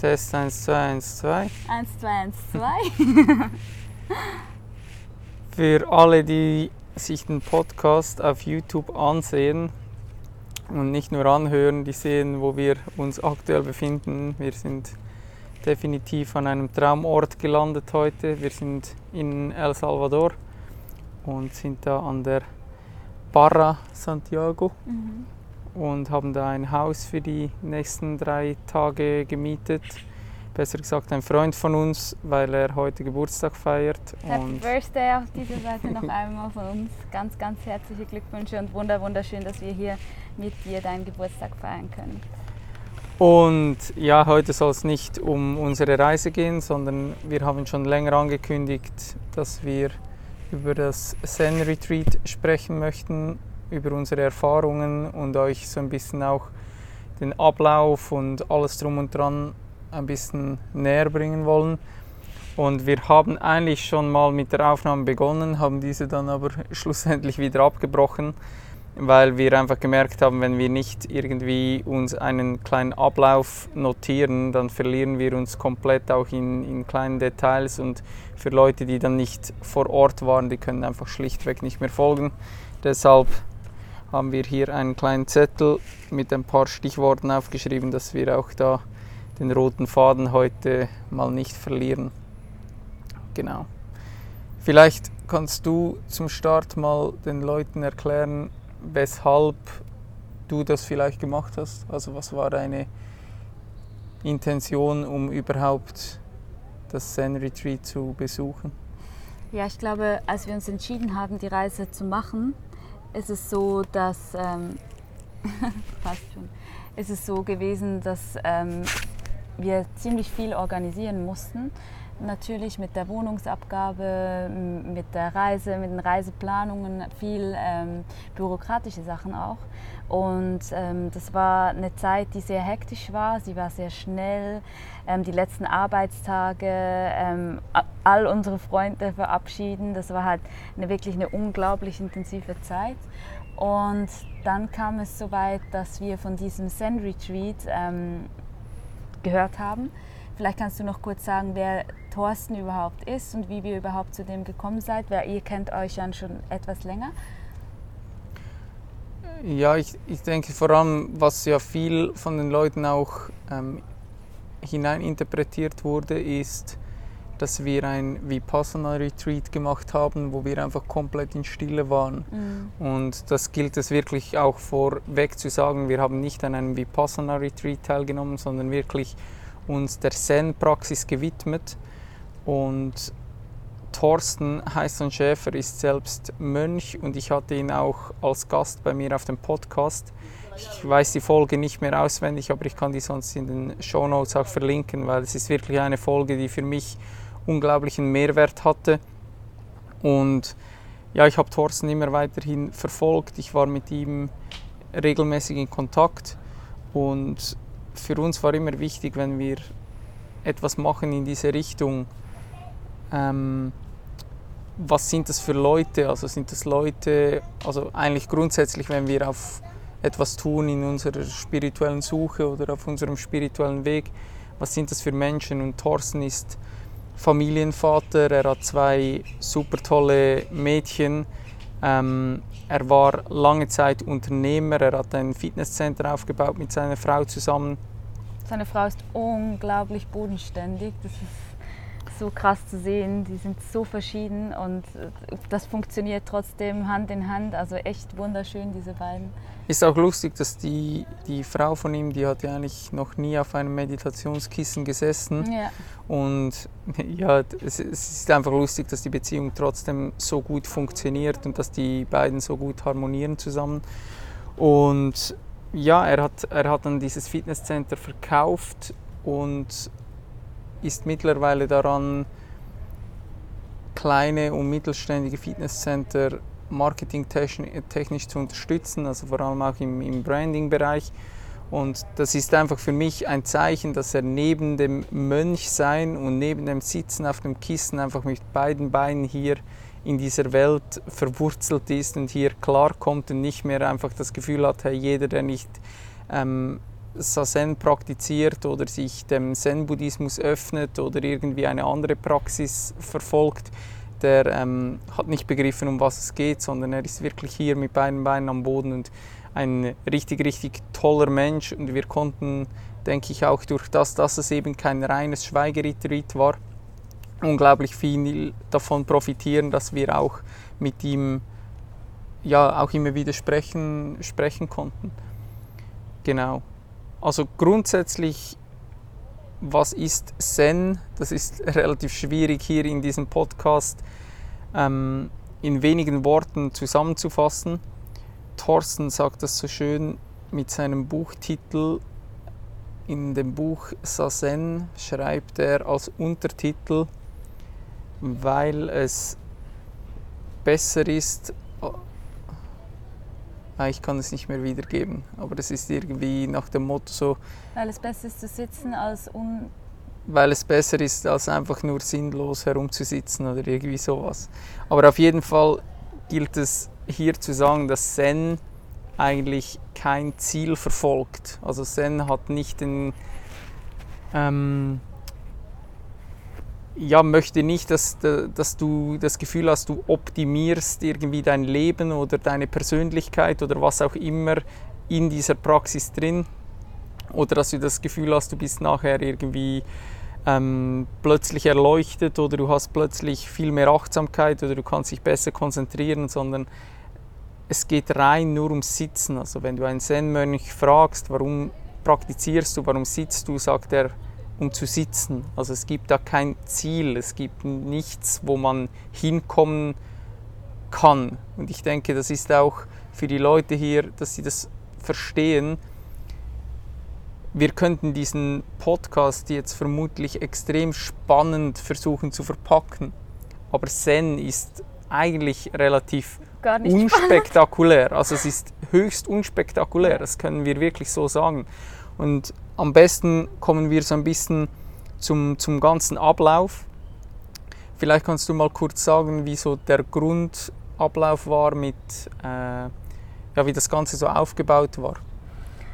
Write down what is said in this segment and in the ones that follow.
Test 1, 2, 1, 2. 1, 2, 1, 2. Für alle, die sich den Podcast auf YouTube ansehen und nicht nur anhören, die sehen, wo wir uns aktuell befinden. Wir sind definitiv an einem Traumort gelandet heute. Wir sind in El Salvador und sind da an der Barra Santiago Mhm. Und haben da ein Haus für die nächsten drei Tage gemietet. Besser gesagt ein Freund von uns, weil er heute Geburtstag feiert. Happy Und Birthday auf dieser Seite noch einmal von uns. Ganz, ganz herzliche Glückwünsche und wunder, wunderschön, dass wir hier mit dir deinen Geburtstag feiern können. Und ja, heute soll es nicht um unsere Reise gehen, sondern wir haben schon länger angekündigt, dass wir über das Zen Retreat sprechen möchten, über unsere Erfahrungen und euch so ein bisschen auch den Ablauf und alles drum und dran ein bisschen näher bringen wollen. Und wir haben eigentlich schon mal mit der Aufnahme begonnen, haben diese dann aber schlussendlich wieder abgebrochen, weil wir einfach gemerkt haben, wenn wir nicht irgendwie uns einen kleinen Ablauf notieren, dann verlieren wir uns komplett auch in, in kleinen Details und für Leute, die dann nicht vor Ort waren, die können einfach schlichtweg nicht mehr folgen. Deshalb haben wir hier einen kleinen Zettel mit ein paar Stichworten aufgeschrieben, dass wir auch da den roten Faden heute mal nicht verlieren. Genau. Vielleicht kannst du zum Start mal den Leuten erklären, weshalb du das vielleicht gemacht hast. Also was war deine Intention, um überhaupt das Zen Retreat zu besuchen? Ja, ich glaube, als wir uns entschieden haben, die Reise zu machen, ist es so, dass ähm, fast schon, ist es so gewesen, dass ähm, wir ziemlich viel organisieren mussten. Natürlich mit der Wohnungsabgabe, mit der Reise, mit den Reiseplanungen, viel ähm, bürokratische Sachen auch. Und ähm, das war eine Zeit, die sehr hektisch war. Sie war sehr schnell. Ähm, die letzten Arbeitstage, ähm, all unsere Freunde verabschieden. Das war halt eine, wirklich eine unglaublich intensive Zeit. Und dann kam es so weit, dass wir von diesem Zen Retreat ähm, gehört haben. Vielleicht kannst du noch kurz sagen, wer Thorsten überhaupt ist und wie wir überhaupt zu dem gekommen seid, weil ihr kennt euch ja schon etwas länger. Ja, ich, ich denke vor allem, was ja viel von den Leuten auch ähm, hineininterpretiert wurde, ist, dass wir ein Vipassana-Retreat gemacht haben, wo wir einfach komplett in Stille waren. Und das gilt es wirklich auch vorweg zu sagen, wir haben nicht an einem Vipassana-Retreat teilgenommen, sondern wirklich uns der Zen-Praxis gewidmet. Und Thorsten Heißon Schäfer ist selbst Mönch und ich hatte ihn auch als Gast bei mir auf dem Podcast. Ich weiß die Folge nicht mehr auswendig, aber ich kann die sonst in den Show Notes auch verlinken, weil es ist wirklich eine Folge, die für mich unglaublichen Mehrwert hatte. Und ja, ich habe Thorsten immer weiterhin verfolgt. Ich war mit ihm regelmäßig in Kontakt und für uns war immer wichtig, wenn wir etwas machen in diese Richtung, ähm, was sind das für Leute? Also sind das Leute, also eigentlich grundsätzlich, wenn wir auf etwas tun in unserer spirituellen Suche oder auf unserem spirituellen Weg, was sind das für Menschen? Und Thorsten ist Familienvater, er hat zwei super tolle Mädchen. Ähm, er war lange Zeit Unternehmer, er hat ein Fitnesscenter aufgebaut mit seiner Frau zusammen. Seine Frau ist unglaublich bodenständig. Das ist so krass zu sehen. Die sind so verschieden und äh, das funktioniert trotzdem Hand in Hand. Also echt wunderschön, diese beiden. Ist auch lustig, dass die, die Frau von ihm, die hat ja eigentlich noch nie auf einem Meditationskissen gesessen. Ja. Und ja, es, es ist einfach lustig, dass die Beziehung trotzdem so gut funktioniert und dass die beiden so gut harmonieren zusammen. Und ja, er hat, er hat dann dieses Fitnesscenter verkauft und ist mittlerweile daran, kleine und mittelständige Fitnesscenter marketingtechnisch zu unterstützen, also vor allem auch im, im Branding-Bereich. Und das ist einfach für mich ein Zeichen, dass er neben dem Mönchsein und neben dem Sitzen auf dem Kissen einfach mit beiden Beinen hier in dieser Welt verwurzelt ist und hier klarkommt und nicht mehr einfach das Gefühl hat, hey, jeder, der nicht ähm, Sazen praktiziert oder sich dem Zen-Buddhismus öffnet oder irgendwie eine andere Praxis verfolgt, der ähm, hat nicht begriffen, um was es geht, sondern er ist wirklich hier mit beiden Beinen am Boden und ein richtig, richtig toller Mensch. Und wir konnten, denke ich, auch durch das, dass es eben kein reines Schweigeretreat war, unglaublich viel davon profitieren, dass wir auch mit ihm ja auch immer wieder sprechen, sprechen konnten. Genau. Also grundsätzlich, was ist Zen? Das ist relativ schwierig hier in diesem Podcast ähm, in wenigen Worten zusammenzufassen. Thorsten sagt das so schön mit seinem Buchtitel. In dem Buch Sazen schreibt er als Untertitel weil es besser ist. Ah, ich kann es nicht mehr wiedergeben, aber es ist irgendwie nach dem Motto so. Weil es besser ist zu sitzen als un. Weil es besser ist, als einfach nur sinnlos herumzusitzen oder irgendwie sowas. Aber auf jeden Fall gilt es hier zu sagen, dass Zen eigentlich kein Ziel verfolgt. Also Zen hat nicht den. Ähm, ja, möchte nicht, dass, dass du das Gefühl hast, du optimierst irgendwie dein Leben oder deine Persönlichkeit oder was auch immer in dieser Praxis drin. Oder dass du das Gefühl hast, du bist nachher irgendwie ähm, plötzlich erleuchtet oder du hast plötzlich viel mehr Achtsamkeit oder du kannst dich besser konzentrieren, sondern es geht rein nur ums Sitzen. Also wenn du einen Zen-Mönch fragst, warum praktizierst du, warum sitzt du, sagt er, um zu sitzen. Also es gibt da kein Ziel, es gibt nichts, wo man hinkommen kann. Und ich denke, das ist auch für die Leute hier, dass sie das verstehen. Wir könnten diesen Podcast jetzt vermutlich extrem spannend versuchen zu verpacken. Aber Zen ist eigentlich relativ unspektakulär. Spannend. Also es ist höchst unspektakulär, das können wir wirklich so sagen. Und am besten kommen wir so ein bisschen zum, zum ganzen Ablauf. Vielleicht kannst du mal kurz sagen, wie so der Grundablauf war, mit, äh, ja, wie das Ganze so aufgebaut war.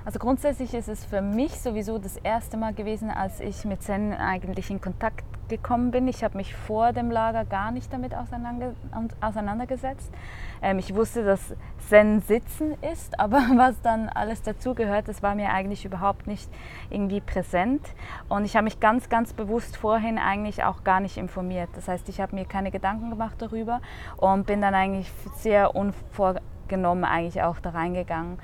Also grundsätzlich ist es für mich sowieso das erste Mal gewesen, als ich mit Zen eigentlich in Kontakt gekommen bin. Ich habe mich vor dem Lager gar nicht damit auseinandergesetzt. Ähm, ich wusste, dass Zen Sitzen ist, aber was dann alles dazugehört, das war mir eigentlich überhaupt nicht irgendwie präsent. Und ich habe mich ganz, ganz bewusst vorhin eigentlich auch gar nicht informiert. Das heißt, ich habe mir keine Gedanken gemacht darüber und bin dann eigentlich sehr unvorgenommen eigentlich auch da reingegangen.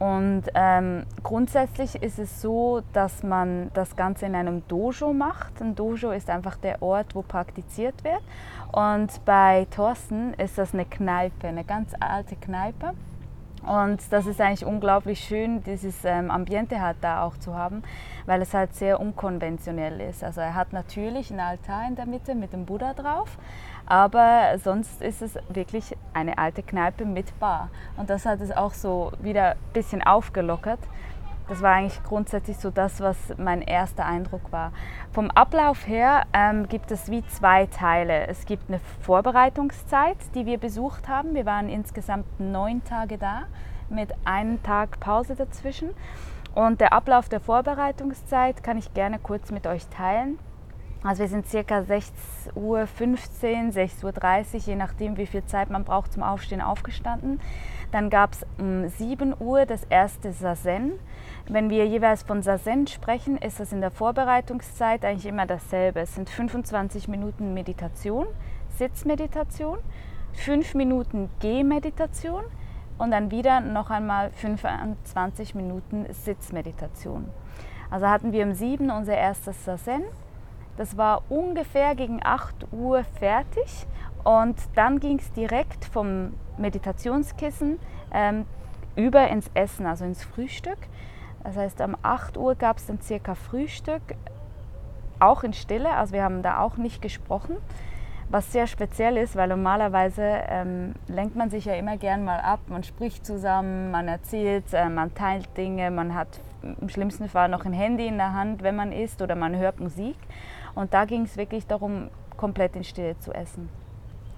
Und ähm, grundsätzlich ist es so, dass man das Ganze in einem Dojo macht. Ein Dojo ist einfach der Ort, wo praktiziert wird. Und bei Thorsten ist das eine Kneipe, eine ganz alte Kneipe. Und das ist eigentlich unglaublich schön, dieses ähm, Ambiente halt da auch zu haben, weil es halt sehr unkonventionell ist. Also er hat natürlich einen Altar in der Mitte mit dem Buddha drauf, aber sonst ist es wirklich eine alte Kneipe mit Bar. Und das hat es auch so wieder ein bisschen aufgelockert. Das war eigentlich grundsätzlich so das, was mein erster Eindruck war. Vom Ablauf her ähm, gibt es wie zwei Teile. Es gibt eine Vorbereitungszeit, die wir besucht haben. Wir waren insgesamt neun Tage da mit einem Tag Pause dazwischen. Und der Ablauf der Vorbereitungszeit kann ich gerne kurz mit euch teilen. Also wir sind circa 6.15 Uhr, 6.30 Uhr, je nachdem wie viel Zeit man braucht zum Aufstehen, aufgestanden. Dann gab es um 7 Uhr das erste Sazen. Wenn wir jeweils von Sazen sprechen, ist das in der Vorbereitungszeit eigentlich immer dasselbe. Es sind 25 Minuten Meditation, Sitzmeditation, 5 Minuten Gehmeditation und dann wieder noch einmal 25 Minuten Sitzmeditation. Also hatten wir um 7 unser erstes Sazen das war ungefähr gegen 8 Uhr fertig und dann ging es direkt vom Meditationskissen ähm, über ins Essen, also ins Frühstück. Das heißt, um 8 Uhr gab es dann circa Frühstück. auch in Stille, also wir haben da auch nicht gesprochen was sehr speziell ist, weil normalerweise ähm, lenkt man sich ja immer gern mal ab, man spricht zusammen, man erzählt, äh, man teilt Dinge, man hat im schlimmsten Fall noch ein Handy in der Hand, wenn man isst oder man hört Musik. Und da ging es wirklich darum, komplett in Stille zu essen.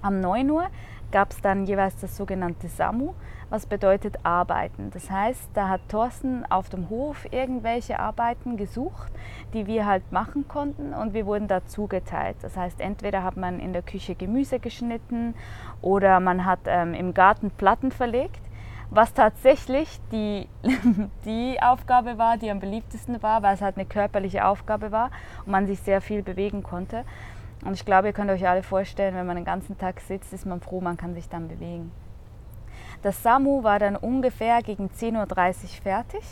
Am 9 Uhr gab es dann jeweils das sogenannte SAMU, was bedeutet Arbeiten. Das heißt, da hat Thorsten auf dem Hof irgendwelche Arbeiten gesucht, die wir halt machen konnten und wir wurden da zugeteilt. Das heißt, entweder hat man in der Küche Gemüse geschnitten oder man hat ähm, im Garten Platten verlegt was tatsächlich die, die Aufgabe war, die am beliebtesten war, weil es halt eine körperliche Aufgabe war und man sich sehr viel bewegen konnte. Und ich glaube, ihr könnt euch alle vorstellen, wenn man den ganzen Tag sitzt, ist man froh, man kann sich dann bewegen. Das SAMU war dann ungefähr gegen 10.30 Uhr fertig.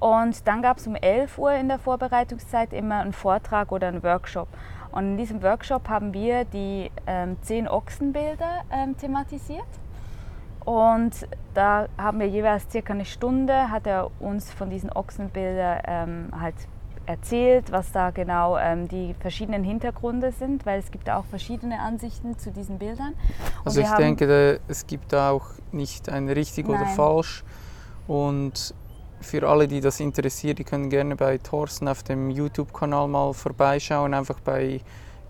Und dann gab es um 11 Uhr in der Vorbereitungszeit immer einen Vortrag oder einen Workshop. Und in diesem Workshop haben wir die ähm, zehn Ochsenbilder ähm, thematisiert. Und da haben wir jeweils circa eine Stunde, hat er uns von diesen Ochsenbildern ähm, halt erzählt, was da genau ähm, die verschiedenen Hintergründe sind, weil es gibt auch verschiedene Ansichten zu diesen Bildern. Und also ich denke, es gibt da auch nicht ein richtig Nein. oder falsch. Und für alle, die das interessiert, die können gerne bei Thorsten auf dem YouTube-Kanal mal vorbeischauen, einfach bei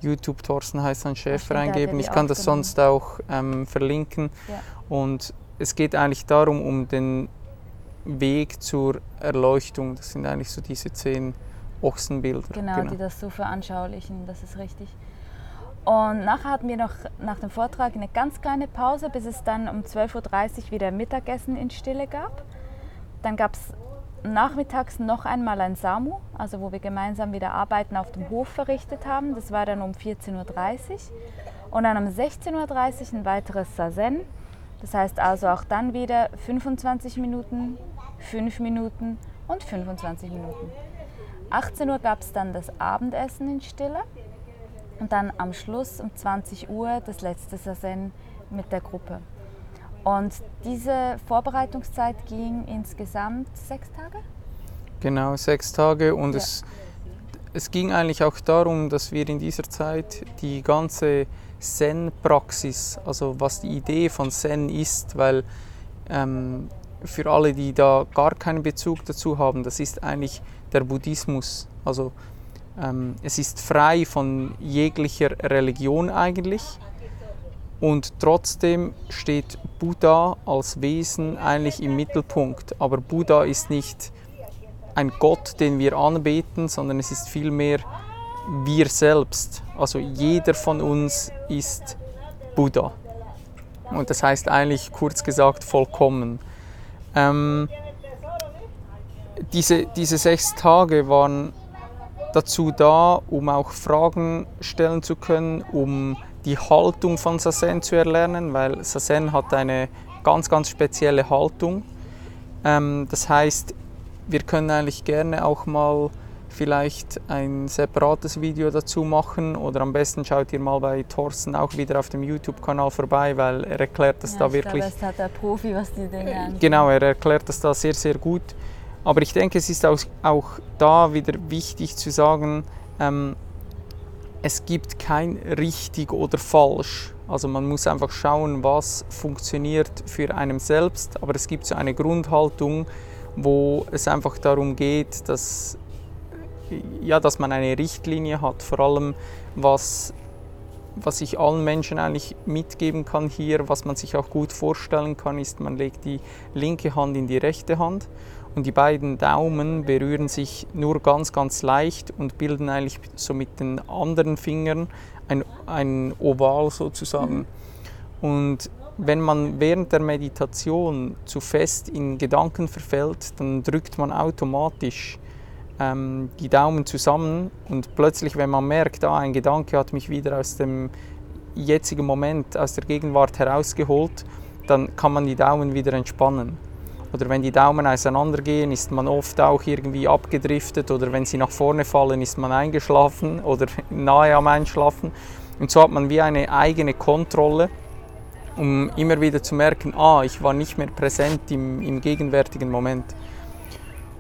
YouTube Thorsten Heißan Schäfer eingeben. Ich kann das sonst auch ähm, verlinken. Ja. Und es geht eigentlich darum, um den Weg zur Erleuchtung. Das sind eigentlich so diese zehn Ochsenbilder. Genau, genau, die das so veranschaulichen, das ist richtig. Und nachher hatten wir noch nach dem Vortrag eine ganz kleine Pause, bis es dann um 12.30 Uhr wieder Mittagessen in Stille gab. Dann gab es nachmittags noch einmal ein SAMU, also wo wir gemeinsam wieder Arbeiten auf dem Hof verrichtet haben. Das war dann um 14.30 Uhr. Und dann um 16.30 Uhr ein weiteres Sazen. Das heißt also auch dann wieder 25 Minuten, 5 Minuten und 25 Minuten. 18 Uhr gab es dann das Abendessen in Stille und dann am Schluss um 20 Uhr das letzte Sazen mit der Gruppe. Und diese Vorbereitungszeit ging insgesamt sechs Tage? Genau, sechs Tage und ja. es, es ging eigentlich auch darum, dass wir in dieser Zeit die ganze Zen-Praxis, also was die Idee von Zen ist, weil ähm, für alle, die da gar keinen Bezug dazu haben, das ist eigentlich der Buddhismus. Also ähm, es ist frei von jeglicher Religion eigentlich und trotzdem steht Buddha als Wesen eigentlich im Mittelpunkt. Aber Buddha ist nicht ein Gott, den wir anbeten, sondern es ist vielmehr wir selbst. Also jeder von uns ist Buddha. Und das heißt eigentlich kurz gesagt vollkommen. Ähm, diese, diese sechs Tage waren dazu da, um auch Fragen stellen zu können, um die Haltung von Sazen zu erlernen, weil Sazen hat eine ganz, ganz spezielle Haltung. Ähm, das heißt, wir können eigentlich gerne auch mal vielleicht ein separates Video dazu machen oder am besten schaut ihr mal bei Thorsten auch wieder auf dem YouTube-Kanal vorbei, weil er erklärt das ja, da wirklich. Glaube, das hat der Profi, was die Dinge angeht. Genau, er erklärt das da sehr, sehr gut. Aber ich denke, es ist auch, auch da wieder wichtig zu sagen, ähm, es gibt kein richtig oder falsch. Also man muss einfach schauen, was funktioniert für einen selbst. Aber es gibt so eine Grundhaltung, wo es einfach darum geht, dass, ja, dass man eine Richtlinie hat, vor allem was, was ich allen Menschen eigentlich mitgeben kann hier, was man sich auch gut vorstellen kann, ist, man legt die linke Hand in die rechte Hand und die beiden Daumen berühren sich nur ganz, ganz leicht und bilden eigentlich so mit den anderen Fingern ein, ein Oval sozusagen. Mhm. Und wenn man während der Meditation zu fest in Gedanken verfällt, dann drückt man automatisch ähm, die Daumen zusammen und plötzlich, wenn man merkt, ah, ein Gedanke hat mich wieder aus dem jetzigen Moment, aus der Gegenwart herausgeholt, dann kann man die Daumen wieder entspannen. Oder wenn die Daumen auseinandergehen, ist man oft auch irgendwie abgedriftet oder wenn sie nach vorne fallen, ist man eingeschlafen oder nahe am Einschlafen. Und so hat man wie eine eigene Kontrolle, um immer wieder zu merken, ah, ich war nicht mehr präsent im, im gegenwärtigen Moment.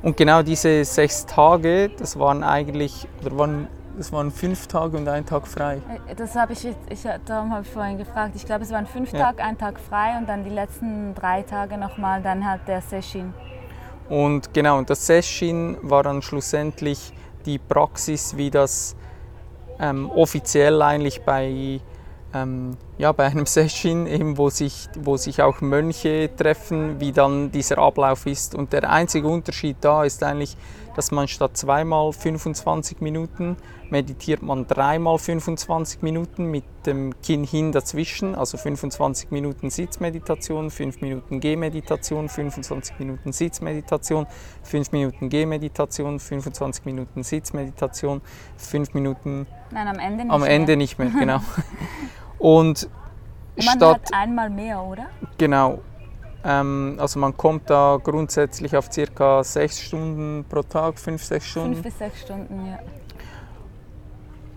Und genau diese sechs Tage, das waren eigentlich, oder waren es waren fünf Tage und ein Tag frei. Äh, Das habe ich ich, darum habe ich vorhin gefragt. Ich glaube, es waren fünf Ja. Tage, ein Tag frei und dann die letzten drei Tage nochmal, dann halt der Session. Und genau, und das Session war dann schlussendlich die Praxis, wie das ähm, offiziell eigentlich bei, ähm, ja, bei einem Session, eben, wo, sich, wo sich auch Mönche treffen, wie dann dieser Ablauf ist. Und der einzige Unterschied da ist eigentlich, dass man statt zweimal 25 Minuten meditiert man dreimal 25 Minuten mit dem Kinn hin dazwischen, also 25 Minuten Sitzmeditation, 5 Minuten Gehmeditation, 25 Minuten Sitzmeditation, 5 Minuten Gehmeditation, 25 Minuten Sitzmeditation, 5 Minuten Nein, am Ende nicht. am Ende mehr. nicht mehr, genau. Und Und man statt hat einmal mehr, oder? Genau. Ähm, also man kommt da grundsätzlich auf circa sechs Stunden pro Tag, fünf, sechs Stunden. Fünf bis sechs Stunden, ja.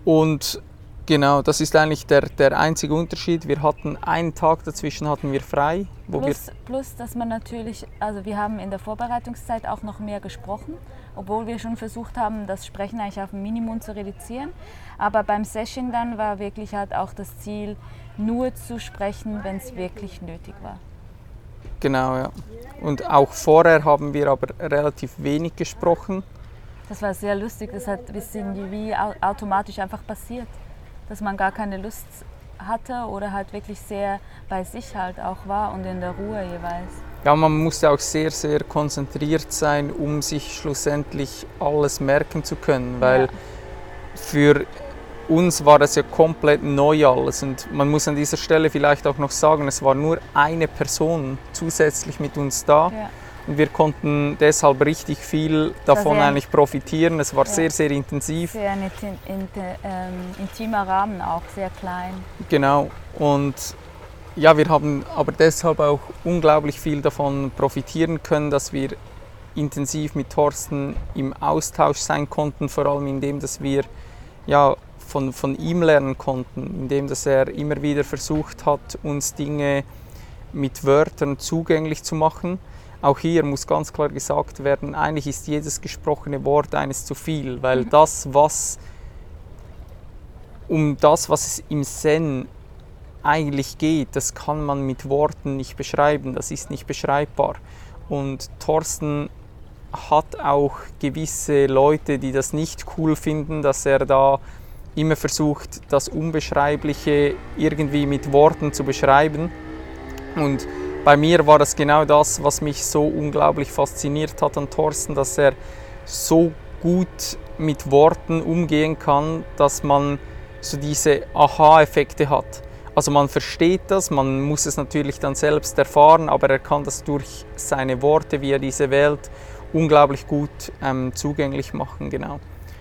Und genau, das ist eigentlich der, der einzige Unterschied. Wir hatten einen Tag dazwischen hatten wir frei, wo wir Plus, plus, dass man natürlich, also wir haben in der Vorbereitungszeit auch noch mehr gesprochen, obwohl wir schon versucht haben, das Sprechen eigentlich auf ein Minimum zu reduzieren. Aber beim Session dann war wirklich halt auch das Ziel, nur zu sprechen, wenn es wirklich nötig war. Genau ja. Und auch vorher haben wir aber relativ wenig gesprochen. Das war sehr lustig, das hat ein bisschen wie au- automatisch einfach passiert, dass man gar keine Lust hatte oder halt wirklich sehr bei sich halt auch war und in der Ruhe jeweils. Ja, man musste auch sehr, sehr konzentriert sein, um sich schlussendlich alles merken zu können, weil Ja. für uns war das ja komplett neu alles und man muss an dieser Stelle vielleicht auch noch sagen, es war nur eine Person zusätzlich mit uns da Ja. und wir konnten deshalb richtig viel davon sehr- eigentlich profitieren. Es war Ja. sehr, sehr intensiv. Sehr ein inti- inti- ähm, intimer Rahmen auch, sehr klein. Genau. Und ja, wir haben aber deshalb auch unglaublich viel davon profitieren können, dass wir intensiv mit Thorsten im Austausch sein konnten, vor allem indem, dass wir ja, von, von ihm lernen konnten, indem dass er immer wieder versucht hat, uns Dinge mit Wörtern zugänglich zu machen. Auch hier muss ganz klar gesagt werden, eigentlich ist jedes gesprochene Wort eines zu viel, weil das, was um das, was es im Zen eigentlich geht, das kann man mit Worten nicht beschreiben, das ist nicht beschreibbar. Und Thorsten hat auch gewisse Leute, die das nicht cool finden, dass er da immer versucht, das Unbeschreibliche irgendwie mit Worten zu beschreiben. Und bei mir war das genau das, was mich so unglaublich fasziniert hat an Thorsten, dass er so gut mit Worten umgehen kann, dass man so diese Aha-Effekte hat. Also man versteht das, man muss es natürlich dann selbst erfahren, aber er kann das durch seine Worte, wie er diese wählt, unglaublich gut ähm, zugänglich machen. Genau.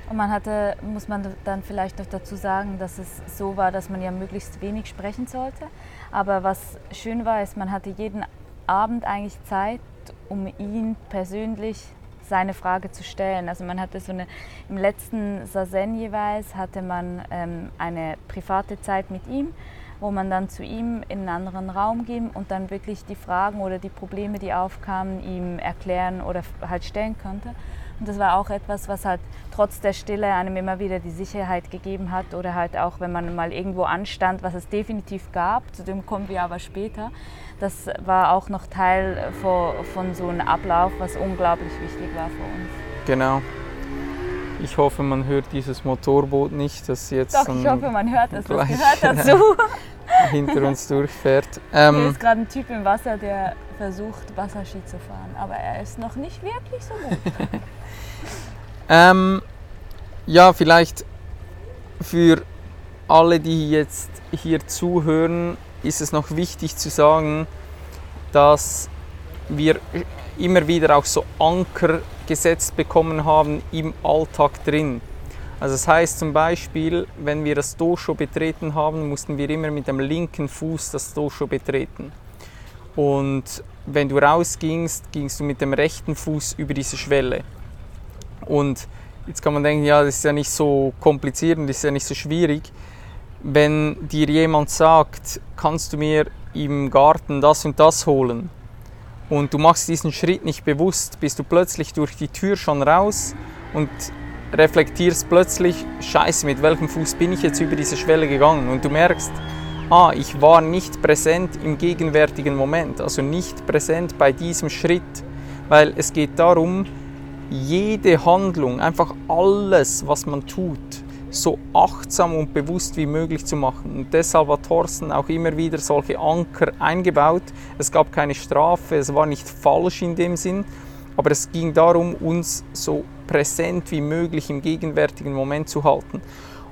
Und man hatte, muss man dann vielleicht noch dazu sagen, dass es so war, dass man ja möglichst wenig sprechen sollte. Aber was schön war, ist, man hatte jeden Abend eigentlich Zeit, um ihn persönlich seine Frage zu stellen. Also man hatte so eine, im letzten Sazen jeweils hatte man ähm, eine private Zeit mit ihm, wo man dann zu ihm in einen anderen Raum ging und dann wirklich die Fragen oder die Probleme, die aufkamen, ihm erklären oder halt stellen konnte. Und das war auch etwas, was halt trotz der Stille einem immer wieder die Sicherheit gegeben hat oder halt auch, wenn man mal irgendwo anstand, was es definitiv gab, zu dem kommen wir aber später. Das war auch noch Teil von, von so einem Ablauf, was unglaublich wichtig war für uns. Genau. Ich hoffe, man hört dieses Motorboot nicht, das jetzt Doch, ich hoffe, man hört es. Das gehört dazu. hinter uns durchfährt. Hier Ähm, ist gerade ein Typ im Wasser, der versucht, Wasserski zu fahren. Aber er ist noch nicht wirklich so gut. Ähm, ja, vielleicht für alle, die jetzt hier zuhören, ist es noch wichtig zu sagen, dass wir immer wieder auch so Anker gesetzt bekommen haben im Alltag drin. Also das heißt zum Beispiel, wenn wir das Dosho betreten haben, mussten wir immer mit dem linken Fuß das Dosho betreten. Und wenn du rausgingst, gingst du mit dem rechten Fuß über diese Schwelle. Und jetzt kann man denken, ja, das ist ja nicht so kompliziert und das ist ja nicht so schwierig. Wenn dir jemand sagt, kannst du mir im Garten das und das holen und du machst diesen Schritt nicht bewusst, bist du plötzlich durch die Tür schon raus und reflektierst plötzlich, scheiße, mit welchem Fuß bin ich jetzt über diese Schwelle gegangen? Und du merkst, ah, ich war nicht präsent im gegenwärtigen Moment, also nicht präsent bei diesem Schritt, weil es geht darum, jede Handlung, einfach alles, was man tut, so achtsam und bewusst wie möglich zu machen. Und deshalb hat Thorsten auch immer wieder solche Anker eingebaut. Es gab keine Strafe, es war nicht falsch in dem Sinn, aber es ging darum, uns so präsent wie möglich im gegenwärtigen Moment zu halten.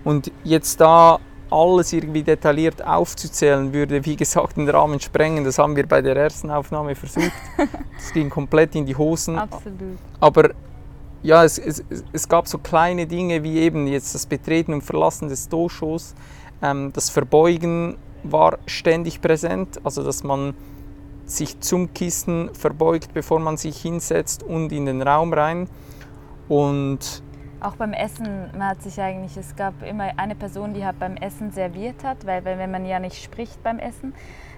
Und jetzt da alles irgendwie detailliert aufzuzählen, würde wie gesagt den Rahmen sprengen. Das haben wir bei der ersten Aufnahme versucht. Das ging komplett in die Hosen. Absolut. Aber ja, es, es, es gab so kleine Dinge wie eben jetzt das Betreten und Verlassen des Doshos. Ähm, das Verbeugen war ständig präsent, also dass man sich zum Kissen verbeugt, bevor man sich hinsetzt und in den Raum rein. Und auch beim Essen, man hat sich eigentlich, es gab immer eine Person, die hat beim Essen serviert hat, weil, weil wenn man ja nicht spricht beim Essen,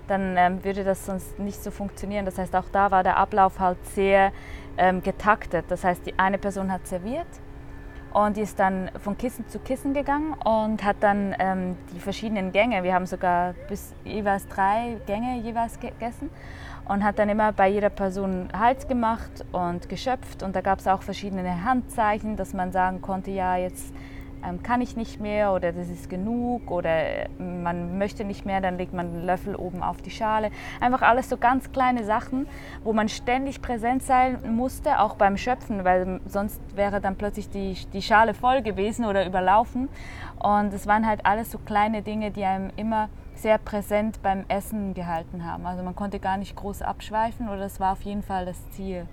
dann ähm, würde das sonst nicht so funktionieren. Das heißt, auch da war der Ablauf halt sehr ähm, getaktet. Das heißt, die eine Person hat serviert und die ist dann von Kissen zu Kissen gegangen und hat dann ähm, die verschiedenen Gänge, wir haben sogar bis jeweils drei Gänge jeweils gegessen und hat dann immer bei jeder Person Hals gemacht und geschöpft und da gab es auch verschiedene Handzeichen, dass man sagen konnte, ja jetzt ähm, kann ich nicht mehr oder das ist genug oder äh, man möchte nicht mehr, dann legt man den Löffel oben auf die Schale. Einfach alles so ganz kleine Sachen, wo man ständig präsent sein musste, auch beim Schöpfen, weil sonst wäre dann plötzlich die, die Schale voll gewesen oder überlaufen. Und es waren halt alles so kleine Dinge, die einem immer sehr präsent beim Essen gehalten haben. Also man konnte gar nicht groß abschweifen oder das war auf jeden Fall das Ziel.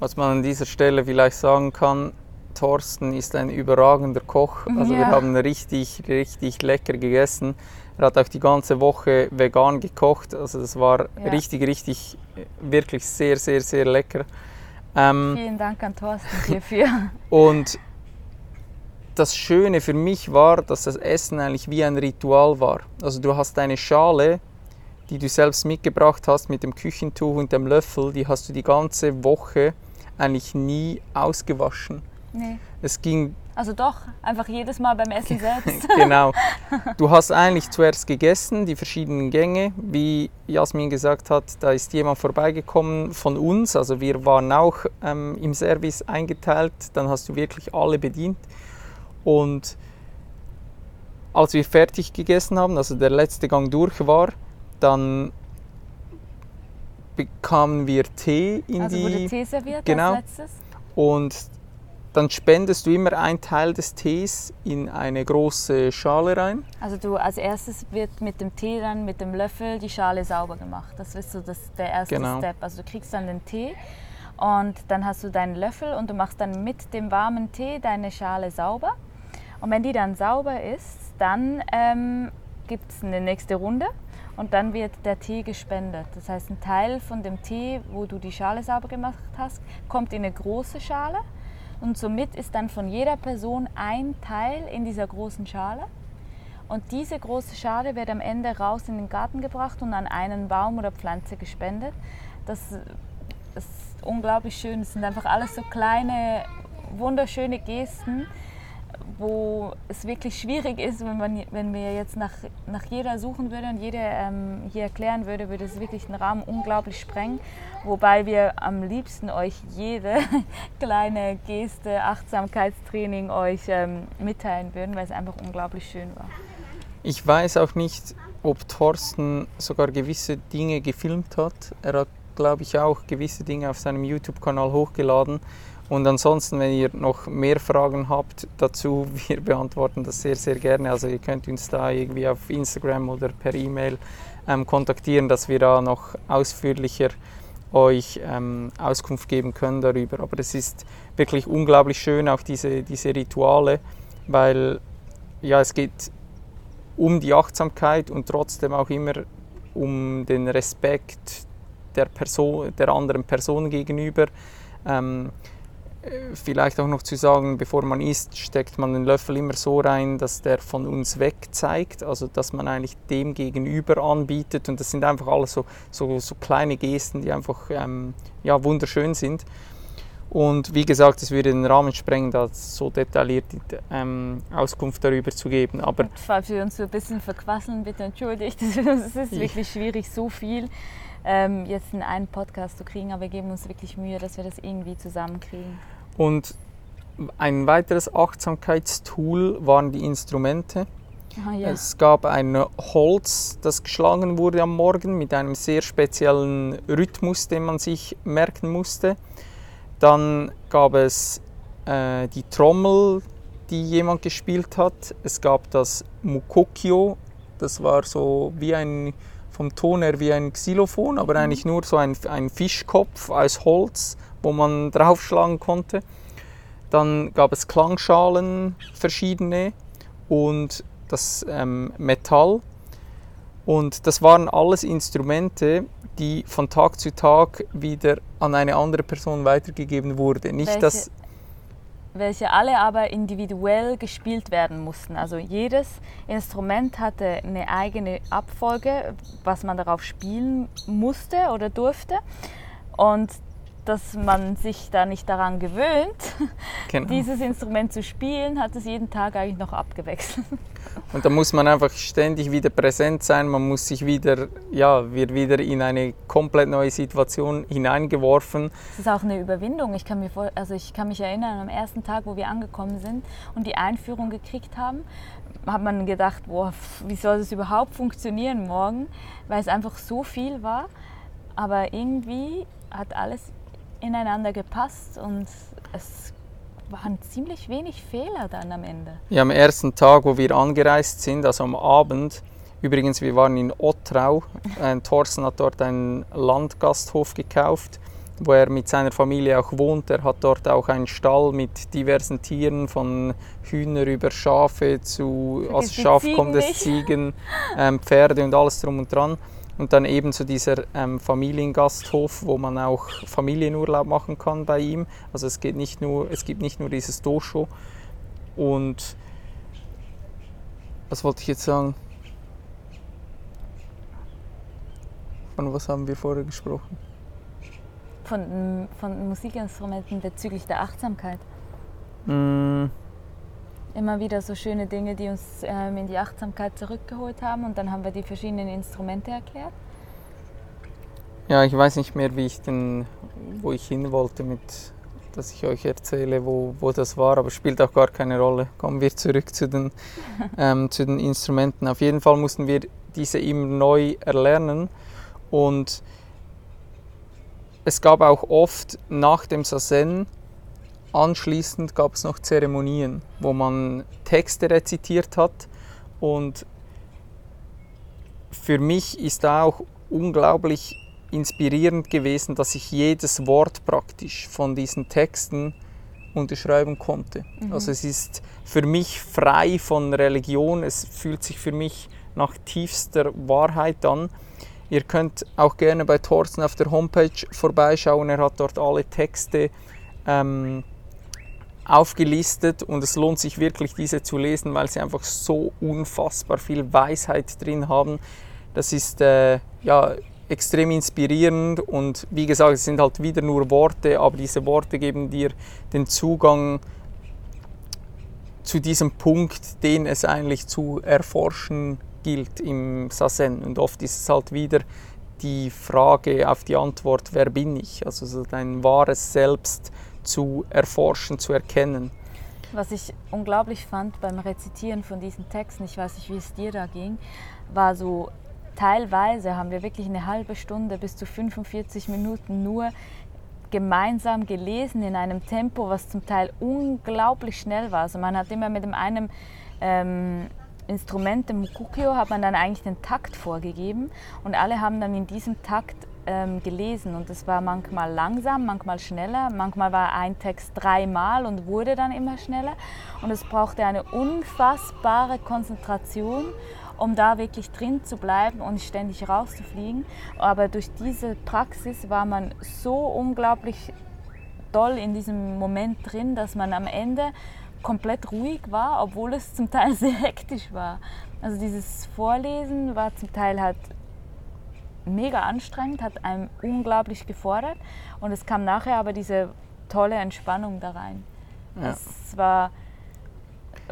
Was man an dieser Stelle vielleicht sagen kann, Thorsten ist ein überragender Koch. Also ja. wir haben richtig, richtig lecker gegessen. Er hat auch die ganze Woche vegan gekocht. Also das war ja. richtig, richtig, wirklich sehr, sehr, sehr lecker. Ähm, Vielen Dank an Thorsten hierfür. Und das Schöne für mich war, dass das Essen eigentlich wie ein Ritual war. Also du hast eine Schale, die du selbst mitgebracht hast mit dem Küchentuch und dem Löffel, die hast du die ganze Woche eigentlich nie ausgewaschen. Nee. Es ging. Also doch, einfach jedes Mal beim Essen selbst. genau. Du hast eigentlich zuerst gegessen, die verschiedenen Gänge. Wie Jasmin gesagt hat, da ist jemand vorbeigekommen von uns. Also wir waren auch ähm, im Service eingeteilt. Dann hast du wirklich alle bedient. Und als wir fertig gegessen haben, also der letzte Gang durch war, dann bekamen wir Tee in also die. Wurde Tee serviert genau. als letztes? Und dann spendest du immer einen Teil des Tees in eine große Schale rein. Also du als erstes wird mit dem Tee dann mit dem Löffel die Schale sauber gemacht. Das ist so das, der erste genau. Step. Also du kriegst dann den Tee und dann hast du deinen Löffel und du machst dann mit dem warmen Tee deine Schale sauber. Und wenn die dann sauber ist, dann ähm, gibt es eine nächste Runde und dann wird der Tee gespendet. Das heißt, ein Teil von dem Tee, wo du die Schale sauber gemacht hast, kommt in eine große Schale und somit ist dann von jeder Person ein Teil in dieser großen Schale. Und diese große Schale wird am Ende raus in den Garten gebracht und an einen Baum oder Pflanze gespendet. Das, ist unglaublich schön. Es sind einfach alles so kleine, wunderschöne Gesten, wo es wirklich schwierig ist, wenn, man, wenn wir jetzt nach, nach jeder suchen würden und jeder ähm, hier erklären würde, würde es wirklich den Rahmen unglaublich sprengen. Wobei wir am liebsten euch jede kleine Geste, Achtsamkeitstraining euch ähm, mitteilen würden, weil es einfach unglaublich schön war. Ich weiß auch nicht, ob Thorsten sogar gewisse Dinge gefilmt hat. Er hat, glaube ich, auch gewisse Dinge auf seinem YouTube-Kanal hochgeladen. Und ansonsten, wenn ihr noch mehr Fragen habt dazu, wir beantworten das sehr, sehr gerne. Also ihr könnt uns da irgendwie auf Instagram oder per E-Mail ähm, kontaktieren, dass wir da noch ausführlicher euch ähm, Auskunft geben können darüber. Aber es ist wirklich unglaublich schön, auch diese, diese Rituale, weil ja, es geht um die Achtsamkeit und trotzdem auch immer um den Respekt der, Person, der anderen Person gegenüber. Ähm, vielleicht auch noch zu sagen, bevor man isst, steckt man den Löffel immer so rein, dass der von uns weg zeigt, also dass man eigentlich dem gegenüber anbietet und das sind einfach alles so, so, so kleine Gesten, die einfach ähm, ja, wunderschön sind. Und wie gesagt, es würde den Rahmen sprengen, da so detailliert ähm, Auskunft darüber zu geben. Aber falls wir uns so ein bisschen verquasseln, bitte entschuldigt. Es ist wirklich schwierig, so viel ähm, jetzt in einen Podcast zu kriegen, aber wir geben uns wirklich Mühe, dass wir das irgendwie zusammenkriegen. Und ein weiteres Achtsamkeitstool waren die Instrumente. Ah, ja. Es gab ein Holz, das geschlagen wurde am Morgen mit einem sehr speziellen Rhythmus, den man sich merken musste. Dann gab es äh, die Trommel, die jemand gespielt hat. Es gab das Mukokyo, das war so wie ein vom Ton her wie ein Xylophon, aber mhm. eigentlich nur so ein, ein Fischkopf aus Holz, wo man draufschlagen konnte. Dann gab es Klangschalen, verschiedene und das ähm, Metall. Und das waren alles Instrumente, die von Tag zu Tag wieder an eine andere Person weitergegeben wurden. Nicht, welche, dass welche alle aber individuell gespielt werden mussten. Also jedes Instrument hatte eine eigene Abfolge, was man darauf spielen musste oder durfte. Und dass man sich da nicht daran gewöhnt, genau. dieses Instrument zu spielen, hat es jeden Tag eigentlich noch abgewechselt. Und da muss man einfach ständig wieder präsent sein, man muss sich wieder, ja, wird wieder in eine komplett neue Situation hineingeworfen. Es ist auch eine Überwindung. Ich kann, mir vor, also ich kann mich erinnern, am ersten Tag, wo wir angekommen sind und die Einführung gekriegt haben, hat man gedacht, boah, wie soll das überhaupt funktionieren morgen, weil es einfach so viel war. Aber irgendwie hat alles ineinander gepasst und es waren ziemlich wenig Fehler dann am Ende. Ja, am ersten Tag, wo wir angereist sind, also am Abend, übrigens, wir waren in Ottrau, äh, Thorsten hat dort einen Landgasthof gekauft, wo er mit seiner Familie auch wohnt. Er hat dort auch einen Stall mit diversen Tieren, von Hühner über Schafe zu, als Schaf kommt es Ziegen, ähm, Pferde und alles drum und dran. Und dann eben zu dieser ähm, Familiengasthof, wo man auch Familienurlaub machen kann bei ihm. Also es, geht nicht nur, es gibt nicht nur dieses Dosho. Und was wollte ich jetzt sagen? Von was haben wir vorher gesprochen? Von, von Musikinstrumenten bezüglich der Achtsamkeit. Mm immer wieder so schöne Dinge, die uns ähm, in die Achtsamkeit zurückgeholt haben und dann haben wir die verschiedenen Instrumente erklärt. Ja, ich weiß nicht mehr, wie ich den, wo ich hin wollte, mit, dass ich euch erzähle, wo, wo das war, aber spielt auch gar keine Rolle. Kommen wir zurück zu den, ähm, zu den Instrumenten. Auf jeden Fall mussten wir diese immer neu erlernen und es gab auch oft nach dem Sazen Anschließend gab es noch Zeremonien, wo man Texte rezitiert hat und für mich ist da auch unglaublich inspirierend gewesen, dass ich jedes Wort praktisch von diesen Texten unterschreiben konnte. Mhm. Also es ist für mich frei von Religion, es fühlt sich für mich nach tiefster Wahrheit an. Ihr könnt auch gerne bei Thorsten auf der Homepage vorbeischauen, er hat dort alle Texte ähm, aufgelistet und es lohnt sich wirklich, diese zu lesen, weil sie einfach so unfassbar viel Weisheit drin haben. Das ist äh, ja, extrem inspirierend und wie gesagt, es sind halt wieder nur Worte, aber diese Worte geben dir den Zugang zu diesem Punkt, den es eigentlich zu erforschen gilt im Sazen. Und oft ist es halt wieder die Frage auf die Antwort, wer bin ich? Also so dein wahres Selbst zu erforschen, zu erkennen. Was ich unglaublich fand beim Rezitieren von diesen Texten, ich weiß nicht, wie es dir da ging, war so, teilweise haben wir wirklich eine halbe Stunde bis zu 45 Minuten nur gemeinsam gelesen in einem Tempo, was zum Teil unglaublich schnell war. Also man hat immer mit dem einen ähm, Instrument, dem Mukukyo, hat man dann eigentlich den Takt vorgegeben und alle haben dann in diesem Takt ähm, gelesen und es war manchmal langsam, manchmal schneller, manchmal war ein Text dreimal und wurde dann immer schneller und es brauchte eine unfassbare Konzentration, um da wirklich drin zu bleiben und ständig rauszufliegen. Aber durch diese Praxis war man so unglaublich doll in diesem Moment drin, dass man am Ende komplett ruhig war, obwohl es zum Teil sehr hektisch war. Also dieses Vorlesen war zum Teil halt mega anstrengend, hat einem unglaublich gefordert. Und es kam nachher aber diese tolle Entspannung da rein. Ja. Es war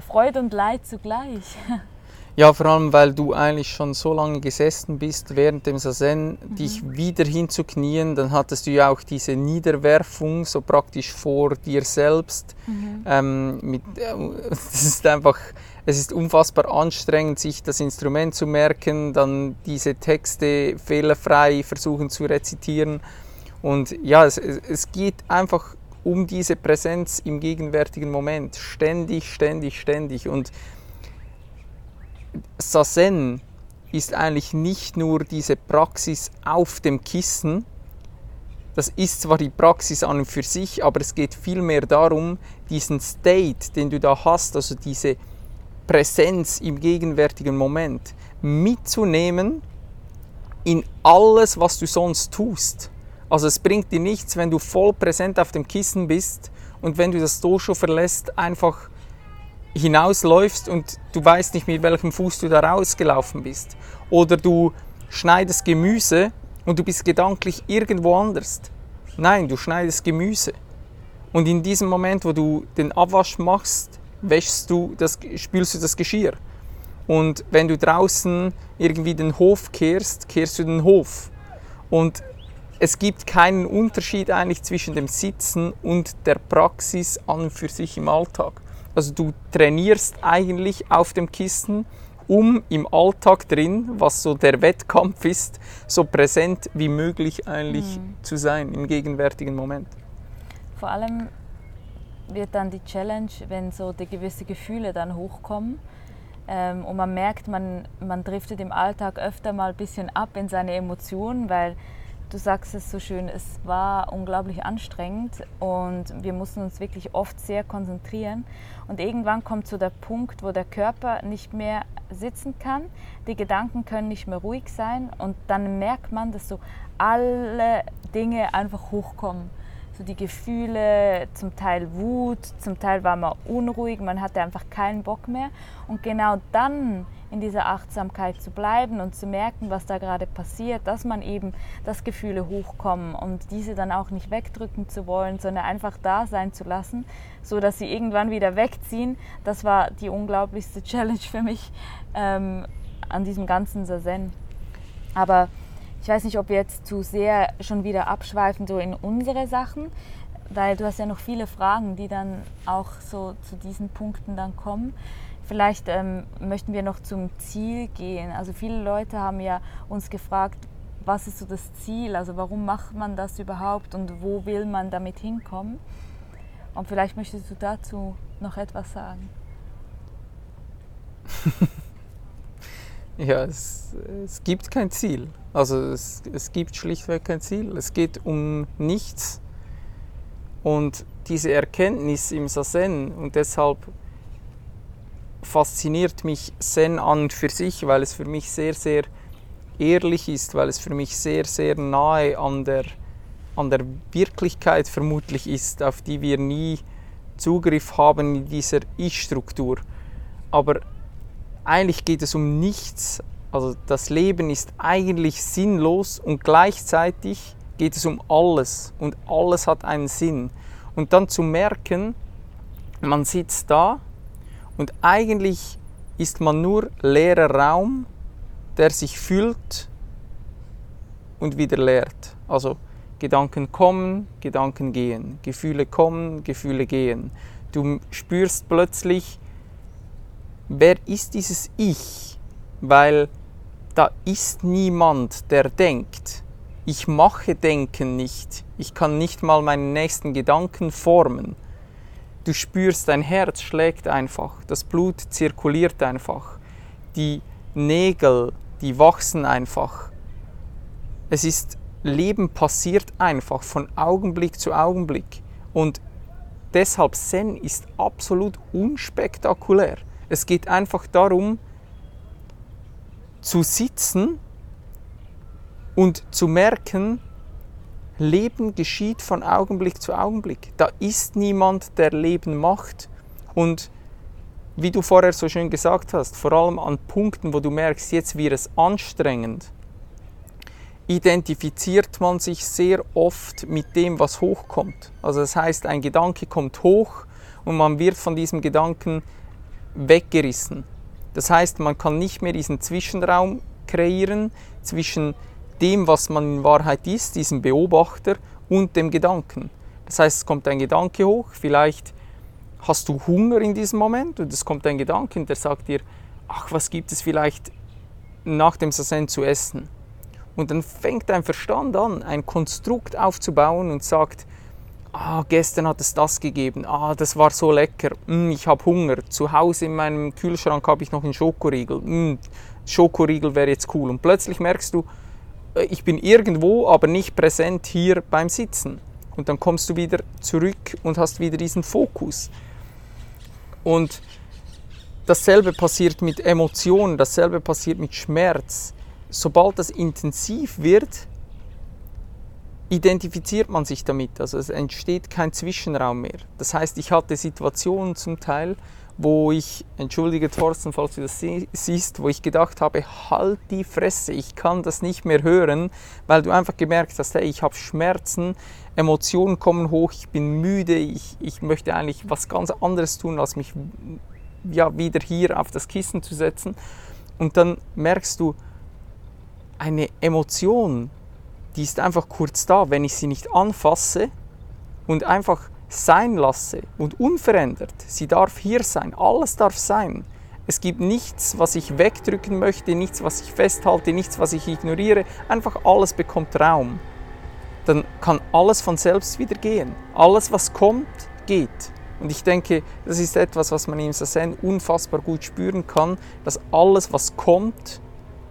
Freude und Leid zugleich. Ja, vor allem, weil du eigentlich schon so lange gesessen bist während dem Sazen, mhm. dich wieder hinzuknien, dann hattest du ja auch diese Niederwerfung so praktisch vor dir selbst. Mhm. Ähm, mit, äh, das ist einfach, es ist unfassbar anstrengend, sich das Instrument zu merken, dann diese Texte fehlerfrei versuchen zu rezitieren. Und ja, es, es geht einfach um diese Präsenz im gegenwärtigen Moment, ständig, ständig, ständig. Und Sazen ist eigentlich nicht nur diese Praxis auf dem Kissen, das ist zwar die Praxis an und für sich, aber es geht vielmehr darum, diesen State, den du da hast, also diese Präsenz im gegenwärtigen Moment, mitzunehmen in alles, was du sonst tust. Also es bringt dir nichts, wenn du voll präsent auf dem Kissen bist und wenn du das Dojo verlässt, einfach hinausläufst und du weißt nicht, mit welchem Fuß du da rausgelaufen bist. Oder du schneidest Gemüse und du bist gedanklich irgendwo anders. Nein, du schneidest Gemüse. Und in diesem Moment, wo du den Abwasch machst, wäschst du das, spülst du das Geschirr. Und wenn du draußen irgendwie den Hof kehrst, kehrst du den Hof. Und es gibt keinen Unterschied eigentlich zwischen dem Sitzen und der Praxis an und für sich im Alltag. Also du trainierst eigentlich auf dem Kissen, um im Alltag drin, was so der Wettkampf ist, so präsent wie möglich eigentlich mhm. zu sein im gegenwärtigen Moment. Vor allem wird dann die Challenge, wenn so die gewisse Gefühle dann hochkommen ähm, und man merkt, man, man driftet im Alltag öfter mal ein bisschen ab in seine Emotionen, weil du sagst es so schön, es war unglaublich anstrengend und wir mussten uns wirklich oft sehr konzentrieren. Und irgendwann kommt so der Punkt, wo der Körper nicht mehr sitzen kann, die Gedanken können nicht mehr ruhig sein und dann merkt man, dass so alle Dinge einfach hochkommen. So die Gefühle, zum Teil Wut, zum Teil war man unruhig, man hatte einfach keinen Bock mehr. Und genau dann in dieser Achtsamkeit zu bleiben und zu merken, was da gerade passiert, dass man eben, dass Gefühle hochkommen und diese dann auch nicht wegdrücken zu wollen, sondern einfach da sein zu lassen, so dass sie irgendwann wieder wegziehen. Das war die unglaublichste Challenge für mich ähm, an diesem ganzen Sazen. Aber ich weiß nicht, ob wir jetzt zu sehr schon wieder abschweifen so in unsere Sachen, weil du hast ja noch viele Fragen, die dann auch so zu diesen Punkten dann kommen. Vielleicht ähm, möchten wir noch zum Ziel gehen. Also viele Leute haben ja uns gefragt, was ist so das Ziel? Also warum macht man das überhaupt und wo will man damit hinkommen? Und vielleicht möchtest du dazu noch etwas sagen. ja, es, es, gibt kein Ziel. Also es, es gibt schlichtweg kein Ziel. Es geht um nichts. Und diese Erkenntnis im Sazen und deshalb fasziniert mich Zen an für sich, weil es für mich sehr, sehr ehrlich ist, weil es für mich sehr, sehr nahe an der, an der Wirklichkeit vermutlich ist, auf die wir nie Zugriff haben in dieser Ich-Struktur. Aber eigentlich geht es um nichts. Also das Leben ist eigentlich sinnlos und gleichzeitig geht es um alles und alles hat einen Sinn. Und dann zu merken, man sitzt da und eigentlich ist man nur leerer Raum, der sich füllt und wieder leert. Also Gedanken kommen, Gedanken gehen, Gefühle kommen, Gefühle gehen. Du spürst plötzlich, wer ist dieses Ich? Weil da ist niemand, der denkt. Ich mache Denken nicht. Ich kann nicht mal meinen nächsten Gedanken formen. Du spürst, dein Herz schlägt einfach, das Blut zirkuliert einfach, die Nägel, die wachsen einfach. Es ist, Leben passiert einfach von Augenblick zu Augenblick. Und deshalb Zen ist absolut unspektakulär. Es geht einfach darum, zu sitzen und zu merken, Leben geschieht von Augenblick zu Augenblick. Da ist niemand, der Leben macht. Und wie du vorher so schön gesagt hast, vor allem an Punkten, wo du merkst, jetzt wird es anstrengend, identifiziert man sich sehr oft mit dem, was hochkommt. Also das heißt, ein Gedanke kommt hoch und man wird von diesem Gedanken weggerissen. Das heißt, man kann nicht mehr diesen Zwischenraum kreieren zwischen dem, was man in Wahrheit ist, diesem Beobachter, und dem Gedanken. Das heißt, es kommt ein Gedanke hoch, vielleicht hast du Hunger in diesem Moment und es kommt ein Gedanke und der sagt dir, ach, was gibt es vielleicht nach dem Sazen zu essen? Und dann fängt dein Verstand an, ein Konstrukt aufzubauen und sagt, ah, gestern hat es das gegeben, ah, das war so lecker, mm, ich habe Hunger, zu Hause in meinem Kühlschrank habe ich noch einen Schokoriegel, mm, Schokoriegel wäre jetzt cool. Und plötzlich merkst du, äh, ich bin irgendwo, aber nicht präsent hier beim Sitzen. Und dann kommst du wieder zurück und hast wieder diesen Fokus. Und dasselbe passiert mit Emotionen, dasselbe passiert mit Schmerz. Sobald das intensiv wird, identifiziert man sich damit. Also es entsteht kein Zwischenraum mehr. Das heißt, ich hatte Situationen zum Teil, wo ich, entschuldige Thorsten, falls du das siehst, wo ich gedacht habe, halt die Fresse, ich kann das nicht mehr hören, weil du einfach gemerkt hast, hey, ich habe Schmerzen, Emotionen kommen hoch, ich bin müde, ich, ich möchte eigentlich was ganz anderes tun, als mich ja, wieder hier auf das Kissen zu setzen. Und dann merkst du, eine Emotion, die ist einfach kurz da, wenn ich sie nicht anfasse und einfach sein lasse und unverändert. Sie darf hier sein, alles darf sein. Es gibt nichts, was ich wegdrücken möchte, nichts, was ich festhalte, nichts, was ich ignoriere. Einfach alles bekommt Raum. Dann kann alles von selbst wieder gehen. Alles, was kommt, geht. Und ich denke, das ist etwas, was man im Sazen unfassbar gut spüren kann, dass alles, was kommt,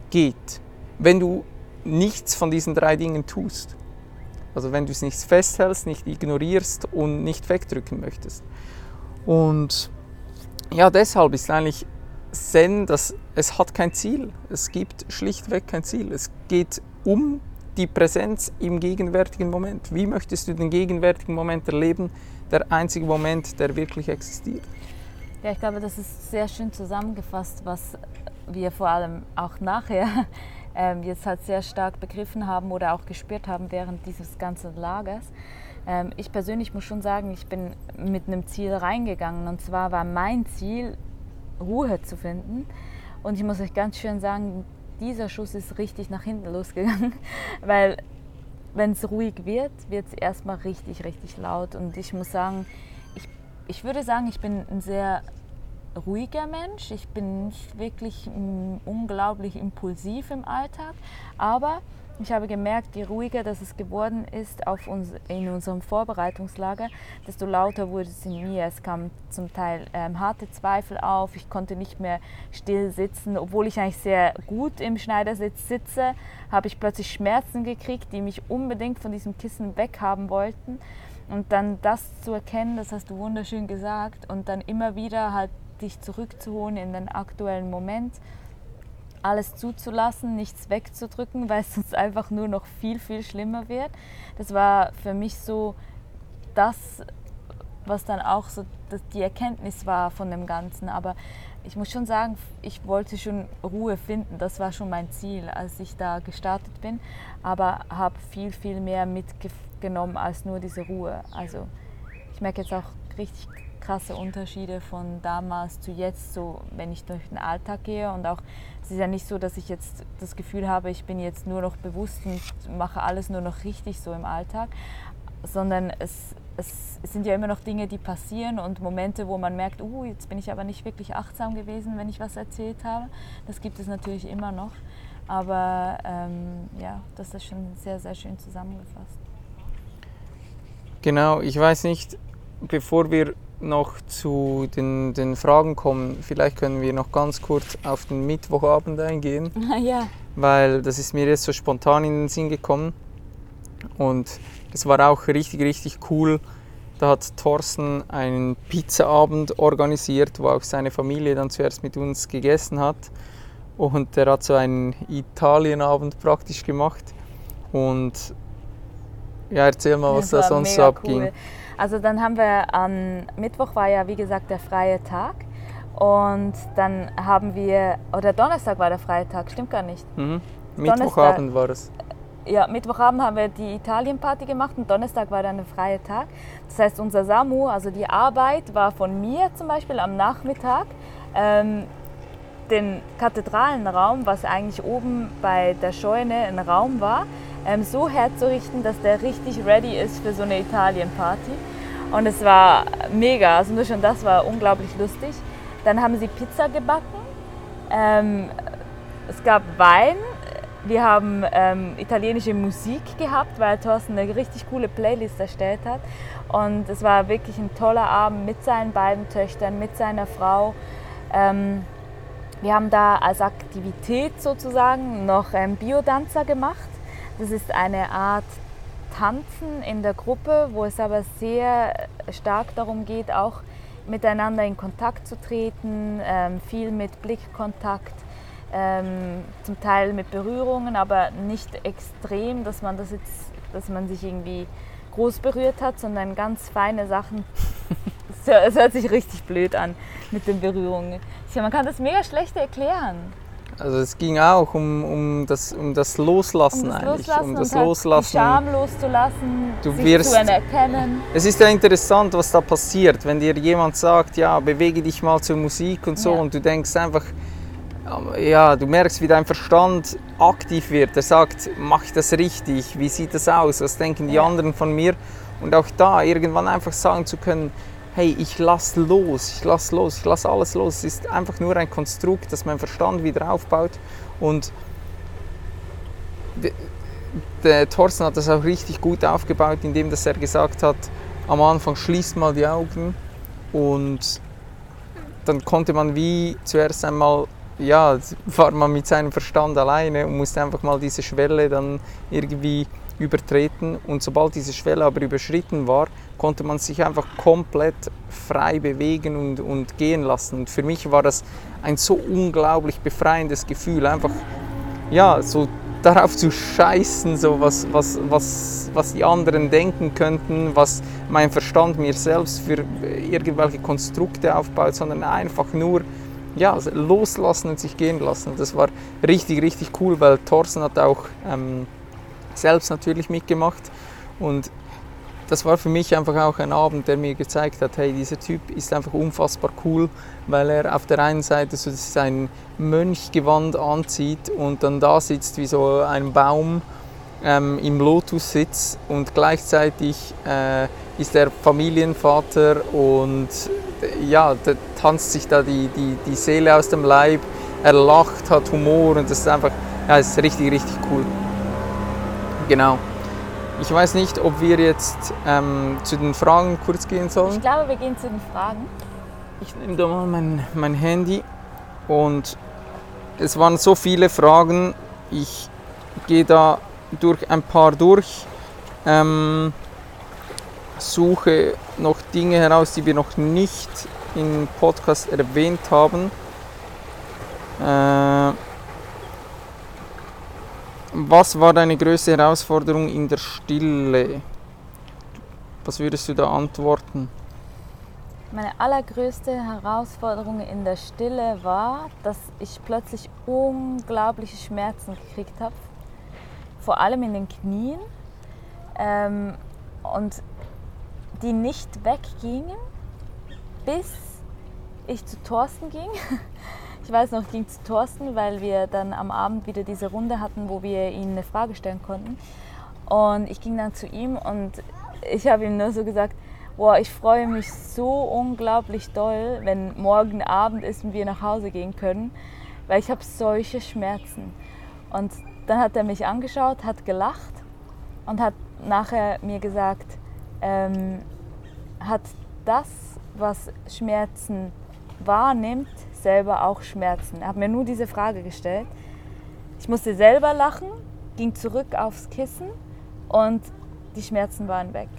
geht. Wenn du nichts von diesen drei Dingen tust. Also wenn du es nicht festhältst, nicht ignorierst und nicht wegdrücken möchtest. Und ja, deshalb ist eigentlich Zen, dass es hat kein Ziel. Es gibt schlichtweg kein Ziel. Es geht um die Präsenz im gegenwärtigen Moment. Wie möchtest du den gegenwärtigen Moment erleben? Der einzige Moment, der wirklich existiert. Ja, ich glaube, das ist sehr schön zusammengefasst, was wir vor allem auch nachher ähm, jetzt halt sehr stark begriffen haben oder auch gespürt haben während dieses ganzen Lagers. Ähm, ich persönlich muss schon sagen, ich bin mit einem Ziel reingegangen und zwar war mein Ziel, Ruhe zu finden. Und ich muss euch ganz schön sagen, dieser Schuss ist richtig nach hinten losgegangen, weil wenn es ruhig wird, wird es erstmal richtig, richtig laut. Und ich muss sagen, ich, ich würde sagen, ich bin ein sehr ruhiger Mensch. Ich bin nicht wirklich mm, unglaublich impulsiv im Alltag, aber ich habe gemerkt, je ruhiger das es geworden ist auf uns, in unserem Vorbereitungslager, desto lauter wurde es in mir. Es kamen zum Teil ähm, harte Zweifel auf. Ich konnte nicht mehr still sitzen. Obwohl ich eigentlich sehr gut im Schneidersitz sitze, habe ich plötzlich Schmerzen gekriegt, die mich unbedingt von diesem Kissen weghaben wollten. Und dann das zu erkennen, das hast du wunderschön gesagt, und dann immer wieder halt dich zurückzuholen in den aktuellen Moment, alles zuzulassen, nichts wegzudrücken, weil es sonst einfach nur noch viel, viel schlimmer wird. Das war für mich so das, was dann auch so die Erkenntnis war von dem Ganzen. Aber ich muss schon sagen, ich wollte schon Ruhe finden. Das war schon mein Ziel, als ich da gestartet bin. Aber habe viel, viel mehr mitgenommen als nur diese Ruhe. Also ich merke jetzt auch richtig krasse Unterschiede von damals zu jetzt, so wenn ich durch den Alltag gehe. Und auch es ist ja nicht so, dass ich jetzt das Gefühl habe, ich bin jetzt nur noch bewusst und mache alles nur noch richtig so im Alltag, sondern es, es sind ja immer noch Dinge, die passieren und Momente, wo man merkt, uh, jetzt bin ich aber nicht wirklich achtsam gewesen, wenn ich was erzählt habe. Das gibt es natürlich immer noch. Aber ähm, ja, das ist schon sehr, sehr schön zusammengefasst. Genau, ich weiß nicht, bevor wir noch zu den, den Fragen kommen, vielleicht können wir noch ganz kurz auf den Mittwochabend eingehen. ja. Weil das ist mir jetzt so spontan in den Sinn gekommen. Und es war auch richtig, richtig cool. Da hat Thorsten einen Pizzaabend organisiert, wo auch seine Familie dann zuerst mit uns gegessen hat. Und der hat so einen Italienabend praktisch gemacht. Und ja, erzähl mal, was da sonst so abging. Cool. Also dann haben wir am Mittwoch war ja wie gesagt der freie Tag und dann haben wir, oder Donnerstag war der freie Tag, stimmt gar nicht. Mhm. Mittwochabend war es. Ja, Mittwochabend haben wir die Italienparty gemacht und Donnerstag war dann ein freier Tag. Das heißt, unser SAMU, also die Arbeit, war von mir zum Beispiel am Nachmittag. Ähm, den Kathedralenraum, was eigentlich oben bei der Scheune ein Raum war, ähm, so herzurichten, dass der richtig ready ist für so eine Italienparty. Und es war mega, also nur schon das war unglaublich lustig. Dann haben sie Pizza gebacken. Ähm, es gab Wein. Wir haben ähm, italienische Musik gehabt, weil Thorsten eine richtig coole Playlist erstellt hat. Und es war wirklich ein toller Abend mit seinen beiden Töchtern, mit seiner Frau. Ähm, wir haben da als Aktivität sozusagen noch ähm, Biodanzer gemacht. Das ist eine Art Tanzen in der Gruppe, wo es aber sehr stark darum geht, auch miteinander in Kontakt zu treten, ähm, viel mit Blickkontakt, ähm, zum Teil mit Berührungen, aber nicht extrem, dass man das jetzt, dass man sich irgendwie groß berührt hat, sondern ganz feine Sachen. es hört sich richtig blöd an mit den Berührungen. Man kann das mega schlecht erklären. Also es ging auch um, um, das, um das Loslassen um das eigentlich. Loslassen um das und halt Loslassen. Die Scham loszulassen, Du sich wirst- zu erkennen. Es ist ja interessant, was da passiert, wenn dir jemand sagt, ja, bewege dich mal zur Musik und so Ja. und du denkst einfach, ja, du merkst, wie dein Verstand aktiv wird. Er sagt, mach ich das richtig? Wie sieht das aus? Was denken die Ja. anderen von mir? Und auch da irgendwann einfach sagen zu können, hey, ich lass los, ich lass los, ich lass alles los. Es ist einfach nur ein Konstrukt, das mein Verstand wieder aufbaut und de- der Thorsten hat das auch richtig gut aufgebaut, indem dass er gesagt hat, am Anfang schließt mal die Augen und dann konnte man wie zuerst einmal, ja, war man mit seinem Verstand alleine und musste einfach mal diese Schwelle dann irgendwie übertreten und sobald diese Schwelle aber überschritten war, konnte man sich einfach komplett frei bewegen und, und gehen lassen. Und für mich war das ein so unglaublich befreiendes Gefühl, einfach ja, so darauf zu scheißen, so was, was, was, was die anderen denken könnten, was mein Verstand mir selbst für irgendwelche Konstrukte aufbaut, sondern einfach nur ja, loslassen und sich gehen lassen. Das war richtig, richtig cool, weil Thorsten hat auch ähm, selbst natürlich mitgemacht und das war für mich einfach auch ein Abend, der mir gezeigt hat, hey, dieser Typ ist einfach unfassbar cool, weil er auf der einen Seite so sein Mönchgewand anzieht und dann da sitzt wie so ein Baum ähm, im Lotussitz und gleichzeitig äh, ist er Familienvater und ja, der tanzt sich da die, die, die Seele aus dem Leib, er lacht, hat Humor und das ist einfach, ja, ist richtig, richtig cool. Genau. Ich weiß nicht, ob wir jetzt ähm, zu den Fragen kurz gehen sollen. Ich glaube, wir gehen zu den Fragen. Ich nehme da mal mein, mein Handy und es waren so viele Fragen. Ich gehe da durch ein paar durch, ähm, suche noch Dinge heraus, die wir noch nicht im Podcast erwähnt haben. Äh, was war deine größte Herausforderung in der Stille? Was würdest du da antworten? Meine allergrößte Herausforderung in der Stille war, dass ich plötzlich unglaubliche Schmerzen gekriegt habe. Vor allem in den Knien. Ähm, und die nicht weggingen, bis ich zu Thorsten ging. Ich weiß noch, ich ging zu Thorsten, weil wir dann am Abend wieder diese Runde hatten, wo wir ihm eine Frage stellen konnten. Und ich ging dann zu ihm und ich habe ihm nur so gesagt, boah, ich freue mich so unglaublich doll, wenn morgen Abend ist und wir nach Hause gehen können, weil ich habe solche Schmerzen. Und dann hat er mich angeschaut, hat gelacht und hat nachher mir gesagt, ähm, hat das, was Schmerzen wahrnimmt, selber auch Schmerzen? Er hat mir nur diese Frage gestellt. Ich musste selber lachen, ging zurück aufs Kissen und die Schmerzen waren weg.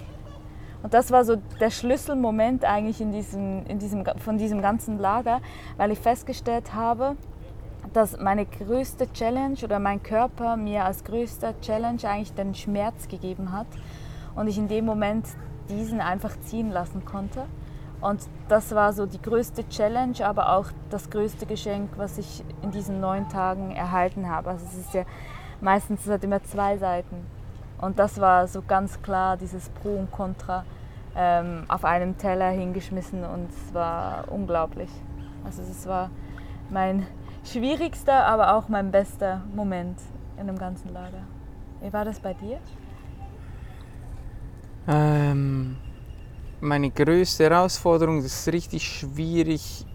Und das war so der Schlüsselmoment eigentlich in diesem, in diesem, von diesem ganzen Lager, weil ich festgestellt habe, dass meine größte Challenge oder mein Körper mir als größter Challenge eigentlich den Schmerz gegeben hat und ich in dem Moment diesen einfach ziehen lassen konnte. Und das war so die größte Challenge, aber auch das größte Geschenk, was ich in diesen neun Tagen erhalten habe. Also es ist ja meistens es hat immer zwei Seiten. Und das war so ganz klar dieses Pro und Contra ähm, auf einem Teller hingeschmissen und es war unglaublich. Also es war mein schwierigster, aber auch mein bester Moment in dem ganzen Lager. Wie war das bei dir? Ähm, meine größte Herausforderung, das ist richtig schwierig,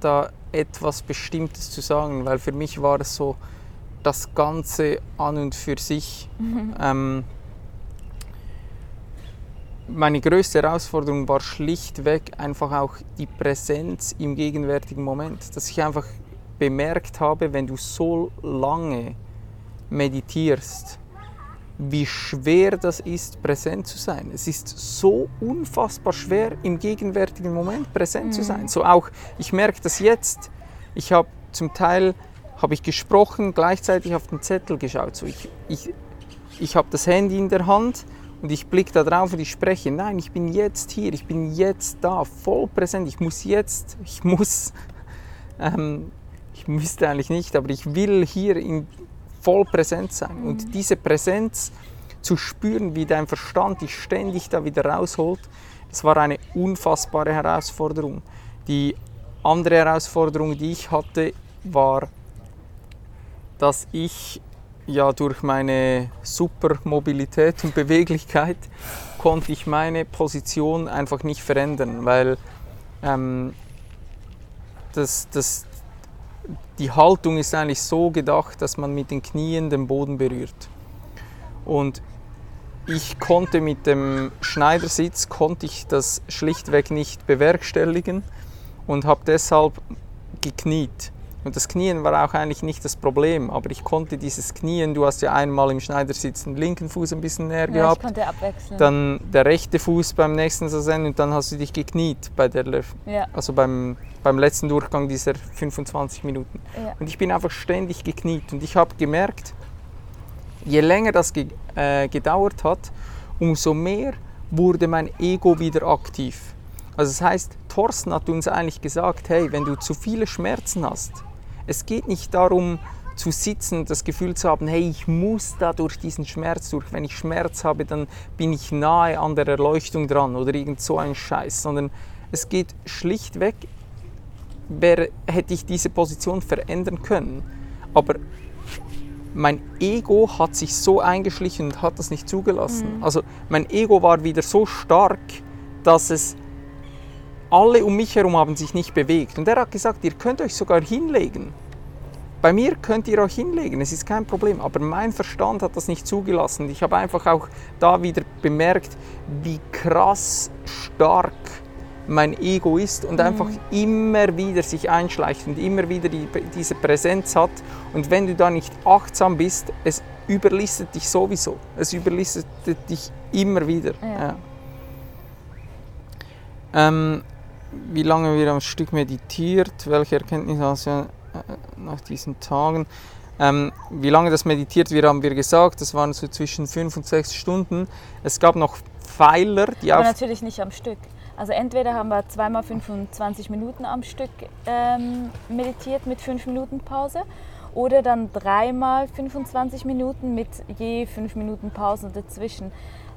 da etwas Bestimmtes zu sagen, weil für mich war es so das Ganze an und für sich. Ähm, meine größte Herausforderung war schlichtweg einfach auch die Präsenz im gegenwärtigen Moment, dass ich einfach bemerkt habe, wenn du so lange meditierst, wie schwer das ist, präsent zu sein. Es ist so unfassbar schwer, im gegenwärtigen Moment präsent mhm. zu sein. So auch, ich merke das jetzt. Ich habe zum Teil habe ich gesprochen, gleichzeitig auf den Zettel geschaut. So ich, ich, ich habe das Handy in der Hand und ich blicke da drauf und ich spreche. Nein, ich bin jetzt hier, ich bin jetzt da, voll präsent. Ich muss jetzt, ich muss, ähm, ich müsste eigentlich nicht, aber ich will hier in, voll präsent sein. Mhm. Und diese Präsenz zu spüren, wie dein Verstand dich ständig da wieder rausholt, das war eine unfassbare Herausforderung. Die andere Herausforderung, die ich hatte, war, dass ich ja durch meine Supermobilität und Beweglichkeit konnte ich meine Position einfach nicht verändern, weil ähm, das, das, die Haltung ist eigentlich so gedacht, dass man mit den Knien den Boden berührt. Und ich konnte mit dem Schneidersitz konnte ich das schlichtweg nicht bewerkstelligen und habe deshalb gekniet. Und das Knien war auch eigentlich nicht das Problem, aber ich konnte dieses Knien, du hast ja einmal im Schneidersitz den linken Fuß ein bisschen näher ja, gehabt, ich konnte abwechseln. dann der rechte Fuß beim nächsten Saison und dann hast du dich gekniet bei der, ja. also beim, beim letzten Durchgang dieser 25 Minuten. Ja. Und ich bin einfach ständig gekniet und ich habe gemerkt, je länger das ge äh, gedauert hat, umso mehr wurde mein Ego wieder aktiv. Also das heißt, Thorsten hat uns eigentlich gesagt, hey, wenn du zu viele Schmerzen hast, es geht nicht darum, zu sitzen, das Gefühl zu haben, hey, ich muss da durch diesen Schmerz durch. Wenn ich Schmerz habe, dann bin ich nahe an der Erleuchtung dran oder irgend so ein Scheiß, sondern es geht schlichtweg, wäre, hätte ich diese Position verändern können. Aber mein Ego hat sich so eingeschlichen und hat das nicht zugelassen. Mhm. Also mein Ego war wieder so stark, dass es alle um mich herum haben sich nicht bewegt. Und er hat gesagt, ihr könnt euch sogar hinlegen. Bei mir könnt ihr euch hinlegen, es ist kein Problem. Aber mein Verstand hat das nicht zugelassen. Ich habe einfach auch da wieder bemerkt, wie krass stark mein Ego ist und mhm. einfach immer wieder sich einschleicht und immer wieder die, diese Präsenz hat. Und wenn du da nicht achtsam bist, es überlistet dich sowieso. Es überlistet dich immer wieder. Ja. Ja. Ähm, wie lange wir am Stück meditiert, welche Erkenntnisse hast du äh, nach diesen Tagen. Ähm, wie lange das meditiert wird, haben wir gesagt, das waren so zwischen fünf und sechs Stunden. Es gab noch Pfeiler, die Aber natürlich nicht am Stück. Also entweder haben wir zweimal 25 Minuten am Stück ähm, meditiert mit fünf Minuten Pause oder dann dreimal 25 Minuten mit je fünf Minuten Pause dazwischen.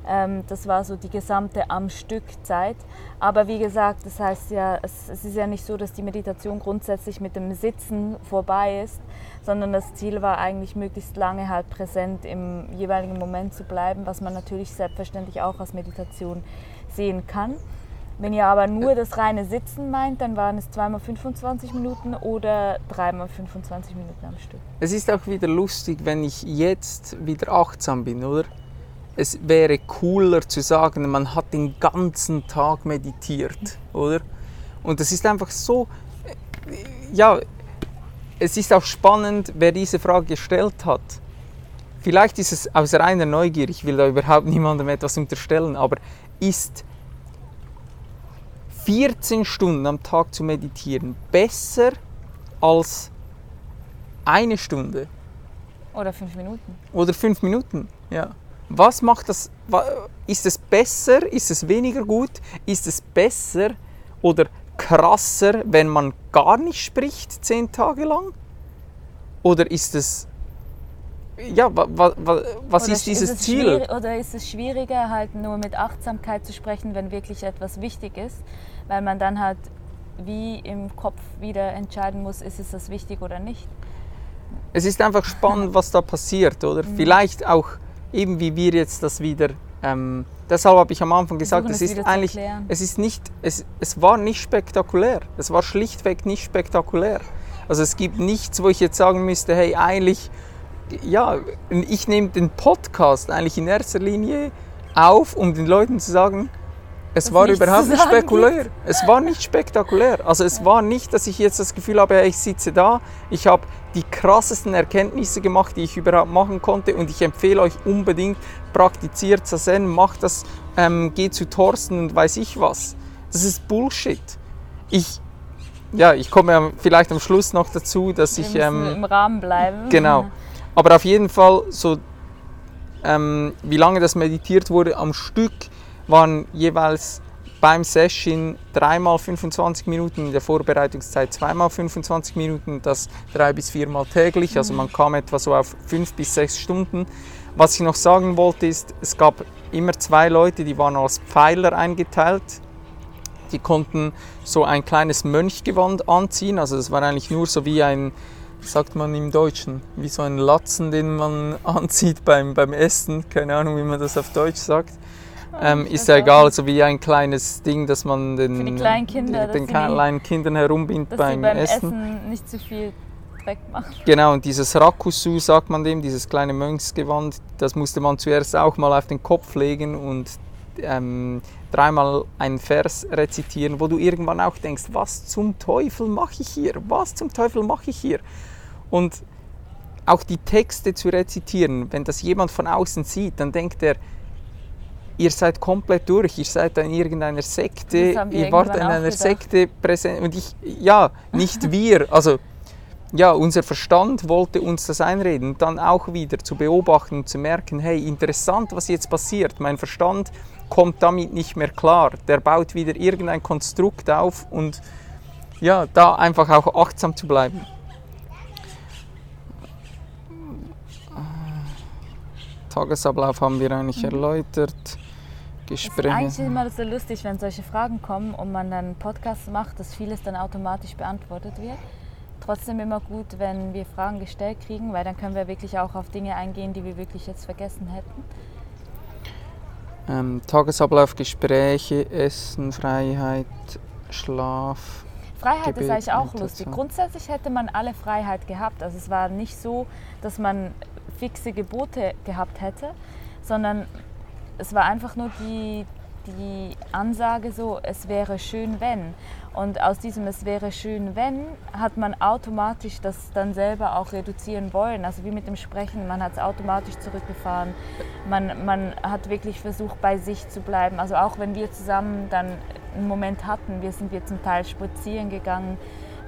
Ähm, das war so die gesamte am Stück Zeit. Aber wie gesagt, das heißt ja, es, es, ist ja nicht so, dass die Meditation grundsätzlich mit dem Sitzen vorbei ist, sondern das Ziel war eigentlich möglichst lange halt präsent im jeweiligen Moment zu bleiben, was man natürlich selbstverständlich auch als Meditation sehen kann. Wenn ihr aber nur das reine Sitzen meint, dann waren es zweimal 25 Minuten oder dreimal 25 Minuten am Stück. Es ist auch wieder lustig, wenn ich jetzt wieder achtsam bin, oder? Es wäre cooler zu sagen, man hat den ganzen Tag meditiert, oder? Und das ist einfach so, äh, ja, es ist auch spannend, wer diese Frage gestellt hat. Vielleicht ist es aus reiner Neugier, ich will da überhaupt niemandem etwas unterstellen, aber ist 14 Stunden am Tag zu meditieren besser als eine Stunde? Oder fünf Minuten. Oder fünf Minuten, ja. Was macht das? Ist es besser? Ist es weniger gut? Ist es besser oder krasser, wenn man gar nicht spricht, zehn Tage lang? Oder ist es ja, wa, wa, wa, was Oder ist dieses es Ziel? Oder ist es schwieriger, halt nur mit Achtsamkeit zu sprechen, wenn wirklich etwas wichtig ist? Weil man dann halt wie im Kopf wieder entscheiden muss, ist es das wichtig oder nicht. Es ist einfach spannend, was da passiert, oder? Mhm. Vielleicht auch eben, wie wir jetzt das wieder. Ähm, deshalb habe ich am Anfang gesagt, es ist eigentlich, es ist nicht, es, es war nicht spektakulär. Es war schlichtweg nicht spektakulär. Also es gibt nichts, wo ich jetzt sagen müsste, hey, eigentlich, ja, ich nehme den Podcast eigentlich in erster Linie auf, um den Leuten zu sagen, es war überhaupt nicht spektakulär. Es war nicht spektakulär. Also es war nicht, dass ich jetzt das Gefühl habe, ich sitze da, ich habe die krassesten Erkenntnisse gemacht, die ich überhaupt machen konnte und ich empfehle euch unbedingt, praktiziert Zazen, macht das, ähm, geht zu Thorsten und weiß ich was. Das ist Bullshit. Ich, ja, ich komme vielleicht am Schluss noch dazu, dass Wir ich... Ähm, im Rahmen bleiben. Genau. Aber auf jeden Fall, so, ähm, wie lange das meditiert wurde am Stück, waren jeweils beim Session dreimal 25 Minuten, in der Vorbereitungszeit zweimal 25 Minuten, das drei bis viermal täglich. Also man kam etwa so auf fünf bis sechs Stunden. Was ich noch sagen wollte ist, es gab immer zwei Leute, die waren als Pfeiler eingeteilt. Die konnten so ein kleines Mönchgewand anziehen. Also das war eigentlich nur so wie ein, wie sagt man im Deutschen, wie so ein Latzen, den man anzieht beim, beim Essen. Keine Ahnung, wie man das auf Deutsch sagt. Ähm, ist ja egal, so wie ein kleines Ding, das man den, Für die kleinen Kinder, den, den dass kleinen Kindern herumbindet Dass beim, beim Essen. Essen. nicht zu viel Dreck machen. Genau, und dieses Rakusu sagt man dem, dieses kleine Mönchsgewand, das musste man zuerst auch mal auf den Kopf legen und ähm, dreimal einen Vers rezitieren, wo du irgendwann auch denkst, was zum Teufel mache ich hier? Was zum Teufel mache ich hier? Und auch die Texte zu rezitieren, wenn das jemand von außen sieht, dann denkt er, ihr seid komplett durch, ihr seid in irgendeiner Sekte, ihr wart in einer. Sekte präsent und ich, ja, nicht wir, also ja, unser Verstand wollte uns das einreden und dann auch wieder zu beobachten und zu merken, hey, interessant, was jetzt passiert. Mein Verstand kommt damit nicht mehr klar. Der baut wieder irgendein Konstrukt auf und ja, da einfach auch achtsam zu bleiben. Tagesablauf haben wir eigentlich erläutert. Es ist Gespräche. eigentlich immer so lustig, wenn solche Fragen kommen und man dann einen Podcast macht, dass vieles dann automatisch beantwortet wird. Trotzdem immer gut, wenn wir Fragen gestellt kriegen, weil dann können wir wirklich auch auf Dinge eingehen, die wir wirklich jetzt vergessen hätten. Ähm, Tagesablauf, Gespräche, Essen, Freiheit, Schlaf. Freiheit ist Gebet, eigentlich auch lustig. Grundsätzlich hätte man alle Freiheit gehabt. Also es war nicht so, dass man fixe Gebote gehabt hätte, sondern es war einfach nur die, die Ansage so, es wäre schön, wenn. Und aus diesem Es wäre schön, wenn, hat man automatisch das dann selber auch reduzieren wollen. Also wie mit dem Sprechen, man hat es automatisch zurückgefahren. Man, man hat wirklich versucht, bei sich zu bleiben. Also auch wenn wir zusammen dann einen Moment hatten, wir sind wir zum Teil spazieren gegangen,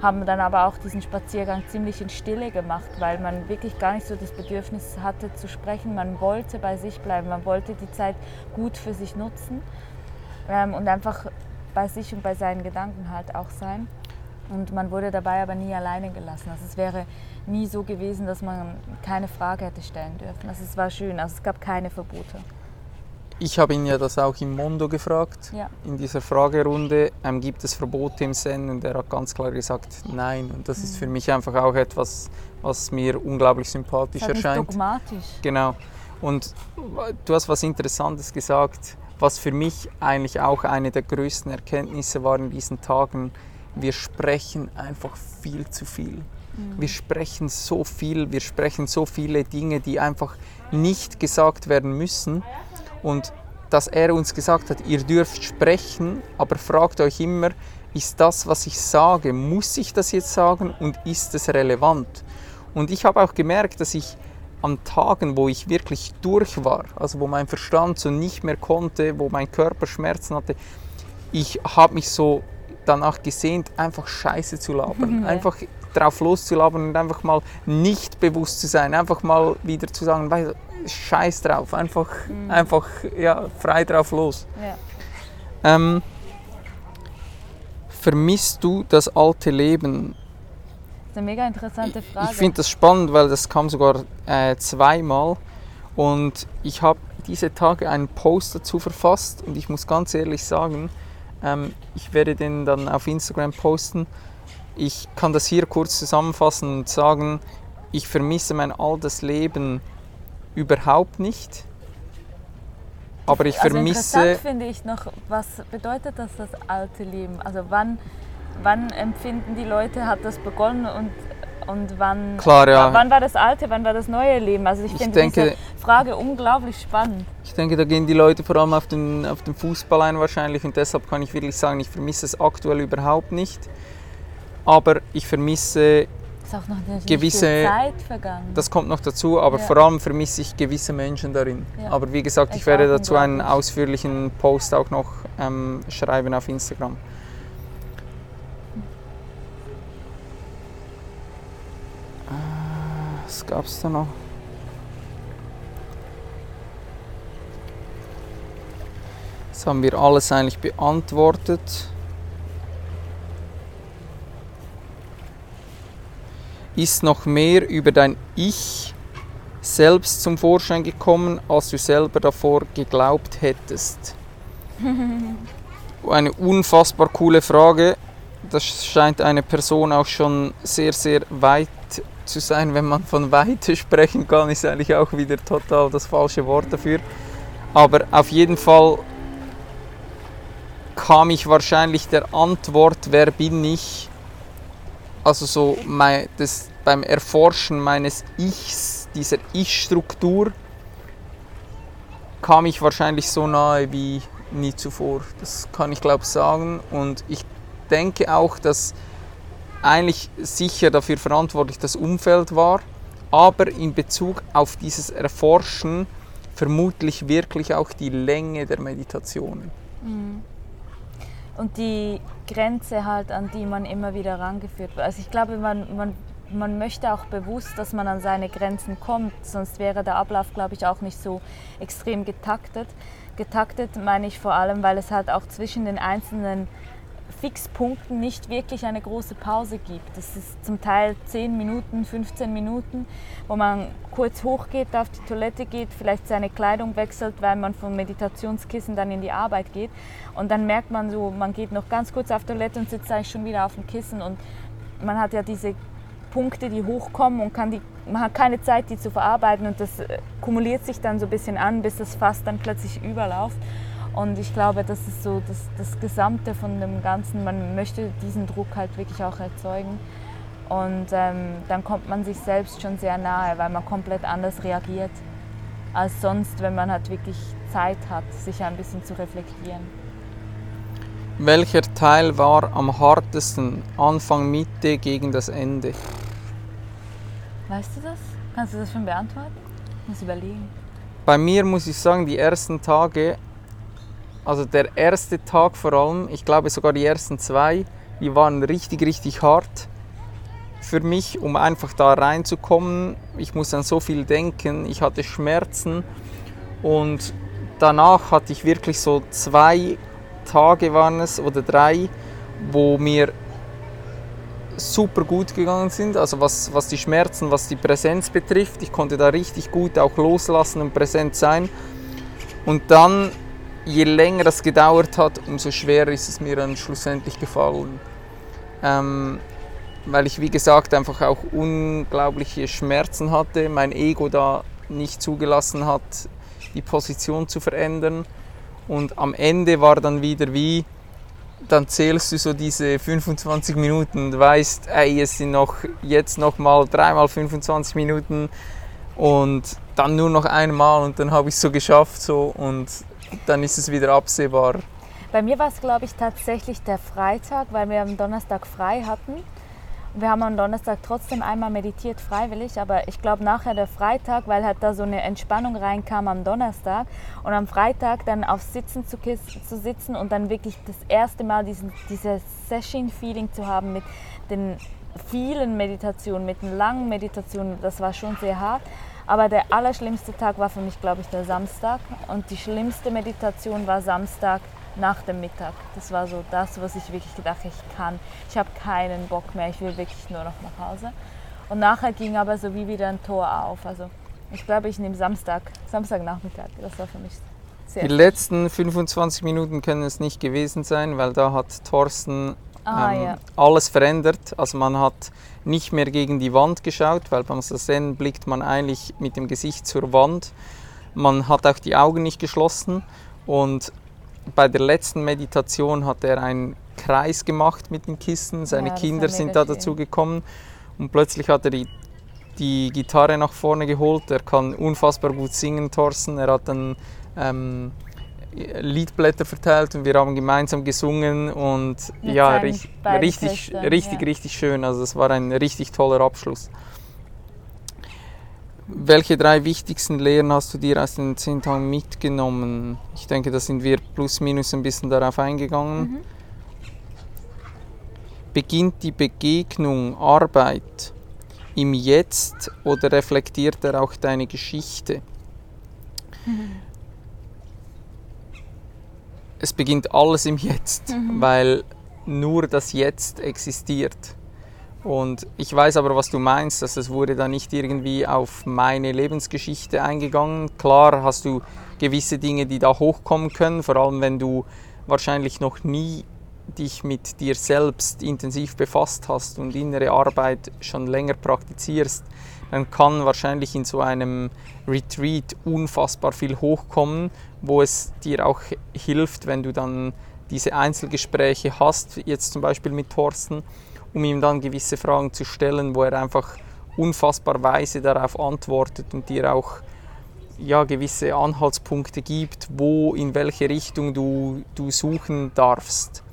haben dann aber auch diesen Spaziergang ziemlich in Stille gemacht, weil man wirklich gar nicht so das Bedürfnis hatte zu sprechen. Man wollte bei sich bleiben, man wollte die Zeit gut für sich nutzen ähm, und einfach bei sich und bei seinen Gedanken halt auch sein. Und man wurde dabei aber nie alleine gelassen. Also es wäre nie so gewesen, dass man keine Frage hätte stellen dürfen. Also es war schön, also es gab keine Verbote. Ich habe ihn ja das auch im Mondo gefragt, Ja. in dieser Fragerunde, ähm, gibt es Verbote im Zen? Und er hat ganz klar gesagt, nein. Und das ist Mhm. für mich einfach auch etwas, was mir unglaublich sympathisch Es ist erscheint. dogmatisch. Genau. Und du hast was Interessantes gesagt, was für mich eigentlich auch eine der größten Erkenntnisse war in diesen Tagen. Wir sprechen einfach viel zu viel. Wir sprechen so viel, wir sprechen so viele Dinge, die einfach nicht gesagt werden müssen. Und dass er uns gesagt hat, ihr dürft sprechen, aber fragt euch immer, ist das, was ich sage, muss ich das jetzt sagen und ist es relevant? Und ich habe auch gemerkt, dass ich an Tagen, wo ich wirklich durch war, also wo mein Verstand so nicht mehr konnte, wo mein Körper Schmerzen hatte, ich habe mich so danach gesehnt, einfach Scheiße zu labern, Ja. einfach drauf loszulabern und einfach mal nicht bewusst zu sein, einfach mal wieder zu sagen, weißt du, Scheiß drauf, einfach, einfach ja, frei drauf los. Ja. Ähm, vermisst du das alte Leben? Das ist eine mega interessante Frage. Ich finde das spannend, weil das kam sogar äh, zweimal und ich habe diese Tage einen Post dazu verfasst und ich muss ganz ehrlich sagen, ähm, ich werde den dann auf Instagram posten. Ich kann das hier kurz zusammenfassen und sagen, ich vermisse mein altes Leben überhaupt nicht. Aber ich also vermisse. Interessant finde ich noch, was bedeutet das, das alte Leben? Also wann, wann empfinden die Leute, hat das begonnen und, und wann, Klar, ja. wann war das alte, wann war das neue Leben? Also ich, Ich finde denke- diese Frage unglaublich spannend. Ich denke, da gehen die Leute vor allem auf den, auf den Fußball ein wahrscheinlich und deshalb kann ich wirklich sagen, ich vermisse es aktuell überhaupt nicht. Aber ich vermisse, Ist auch noch eine Gewisse- Zeit vergangen. das kommt noch dazu, aber Ja. vor allem vermisse ich gewisse Menschen darin. Ja. Aber wie gesagt, ich Ich werde dazu einen ausführlichen Post auch noch ähm, schreiben auf Instagram. Äh, Was gab es da noch? Das haben wir alles eigentlich beantwortet. Ist noch mehr über dein Ich selbst zum Vorschein gekommen, als du selber davor geglaubt hättest? Eine unfassbar coole Frage. Das scheint eine Person auch schon sehr, sehr weit zu sein. Wenn man von Weite sprechen kann, ist eigentlich auch wieder total das falsche Wort dafür. Aber auf jeden Fall kam ich wahrscheinlich der Antwort, wer bin ich, also so mein, das, beim Erforschen meines Ichs, dieser Ich-Struktur, kam ich wahrscheinlich so nahe wie nie zuvor. Das kann ich glaube sagen. Und ich denke auch, dass eigentlich sicher dafür verantwortlich das Umfeld war, aber in Bezug auf dieses Erforschen vermutlich wirklich auch die Länge der Meditationen. Und die Grenze halt, an die man immer wieder rangeführt wird. Also ich glaube, man, man, man möchte auch bewusst, dass man an seine Grenzen kommt, sonst wäre der Ablauf, glaube ich, auch nicht so extrem getaktet. Getaktet meine ich vor allem, weil es halt auch zwischen den einzelnen Fixpunkten nicht wirklich eine große Pause gibt. Das ist zum Teil 10 Minuten, 15 Minuten, wo man kurz hochgeht, auf die Toilette geht, vielleicht seine Kleidung wechselt, weil man vom Meditationskissen dann in die Arbeit geht. Und dann merkt man so, man geht noch ganz kurz auf Toilette und sitzt eigentlich schon wieder auf dem Kissen. Und man hat ja diese Punkte, die hochkommen und kann die, man hat keine Zeit, die zu verarbeiten. Und das äh, kumuliert sich dann so ein bisschen an, bis das Fass dann plötzlich überläuft. Und ich glaube, das ist so das, das Gesamte von dem Ganzen. Man möchte diesen Druck halt wirklich auch erzeugen. Und ähm, dann kommt man sich selbst schon sehr nahe, weil man komplett anders reagiert als sonst, wenn man halt wirklich Zeit hat, sich ein bisschen zu reflektieren. Welcher Teil war am hartesten? Anfang, Mitte, gegen das Ende? Weißt du das? Kannst du das schon beantworten? Ich muss überlegen. Bei mir muss ich sagen, die ersten Tage, also der erste Tag vor allem, ich glaube sogar die ersten zwei, die waren richtig, richtig hart für mich, um einfach da reinzukommen. Ich muss an so viel denken, ich hatte Schmerzen und danach hatte ich wirklich so zwei Tage waren es oder drei, wo mir super gut gegangen sind. Also was, was die Schmerzen, was die Präsenz betrifft. Ich konnte da richtig gut auch loslassen und präsent sein. Und dann, je länger das gedauert hat, umso schwerer ist es mir dann schlussendlich gefallen. Ähm, weil ich, wie gesagt, einfach auch unglaubliche Schmerzen hatte, mein Ego da nicht zugelassen hat, die Position zu verändern. Und am Ende war dann wieder wie, dann zählst du so diese 25 Minuten und weißt, ey, es sind noch jetzt noch mal dreimal 25 Minuten und dann nur noch einmal und dann habe ich es so geschafft so und dann ist es wieder absehbar. Bei mir war es, glaube ich, tatsächlich der Freitag, weil wir am Donnerstag frei hatten. Wir haben am Donnerstag trotzdem einmal meditiert, freiwillig, aber ich glaube nachher der Freitag, weil halt da so eine Entspannung reinkam am Donnerstag und am Freitag dann auf Sitzen zu, zu sitzen und dann wirklich das erste Mal diesen, dieses Session-Feeling zu haben mit den vielen Meditationen, mit den langen Meditationen, das war schon sehr hart. Aber der allerschlimmste Tag war für mich, glaube ich, der Samstag. Und die schlimmste Meditation war Samstag nach dem Mittag. Das war so das, was ich wirklich gedacht ich kann. Ich habe keinen Bock mehr, ich will wirklich nur noch nach Hause. Und nachher ging aber so wie wieder ein Tor auf. Also ich glaube, ich nehme Samstag, Samstagnachmittag. Das war für mich sehr Die letzten 25 Minuten können es nicht gewesen sein, weil da hat Thorsten Ah, ähm, ja. alles verändert. Also man hat nicht mehr gegen die Wand geschaut, weil beim Sazen blickt man eigentlich mit dem Gesicht zur Wand. Man hat auch die Augen nicht geschlossen und bei der letzten Meditation hat er einen Kreis gemacht mit den Kissen. Seine Ja, Kinder sind da dazu gekommen und plötzlich hat er die, die Gitarre nach vorne geholt. Er kann unfassbar gut singen, Thorsten. Er hat dann ähm, Liedblätter verteilt und wir haben gemeinsam gesungen und Mit ja, richtig, richtig, richtig, ja. richtig schön. Also es war ein richtig toller Abschluss. Welche drei wichtigsten Lehren hast du dir aus den zehn Tagen mitgenommen? Ich denke, da sind wir plus minus ein bisschen darauf eingegangen. Mhm. Beginnt die Begegnung, Arbeit im Jetzt oder reflektiert er auch deine Geschichte? Es beginnt alles im Jetzt, weil nur das Jetzt existiert. Und ich weiß aber, was du meinst, dass es wurde da nicht irgendwie auf meine Lebensgeschichte eingegangen. Klar hast du gewisse Dinge, die da hochkommen können, vor allem wenn du wahrscheinlich noch nie dich mit dir selbst intensiv befasst hast und innere Arbeit schon länger praktizierst, dann kann wahrscheinlich in so einem Retreat unfassbar viel hochkommen, wo es dir auch hilft, wenn du dann diese Einzelgespräche hast, jetzt zum Beispiel mit Thorsten, um ihm dann gewisse Fragen zu stellen, wo er einfach unfassbar weise darauf antwortet und dir auch ja, gewisse Anhaltspunkte gibt, wo, in welche Richtung du, du suchen darfst.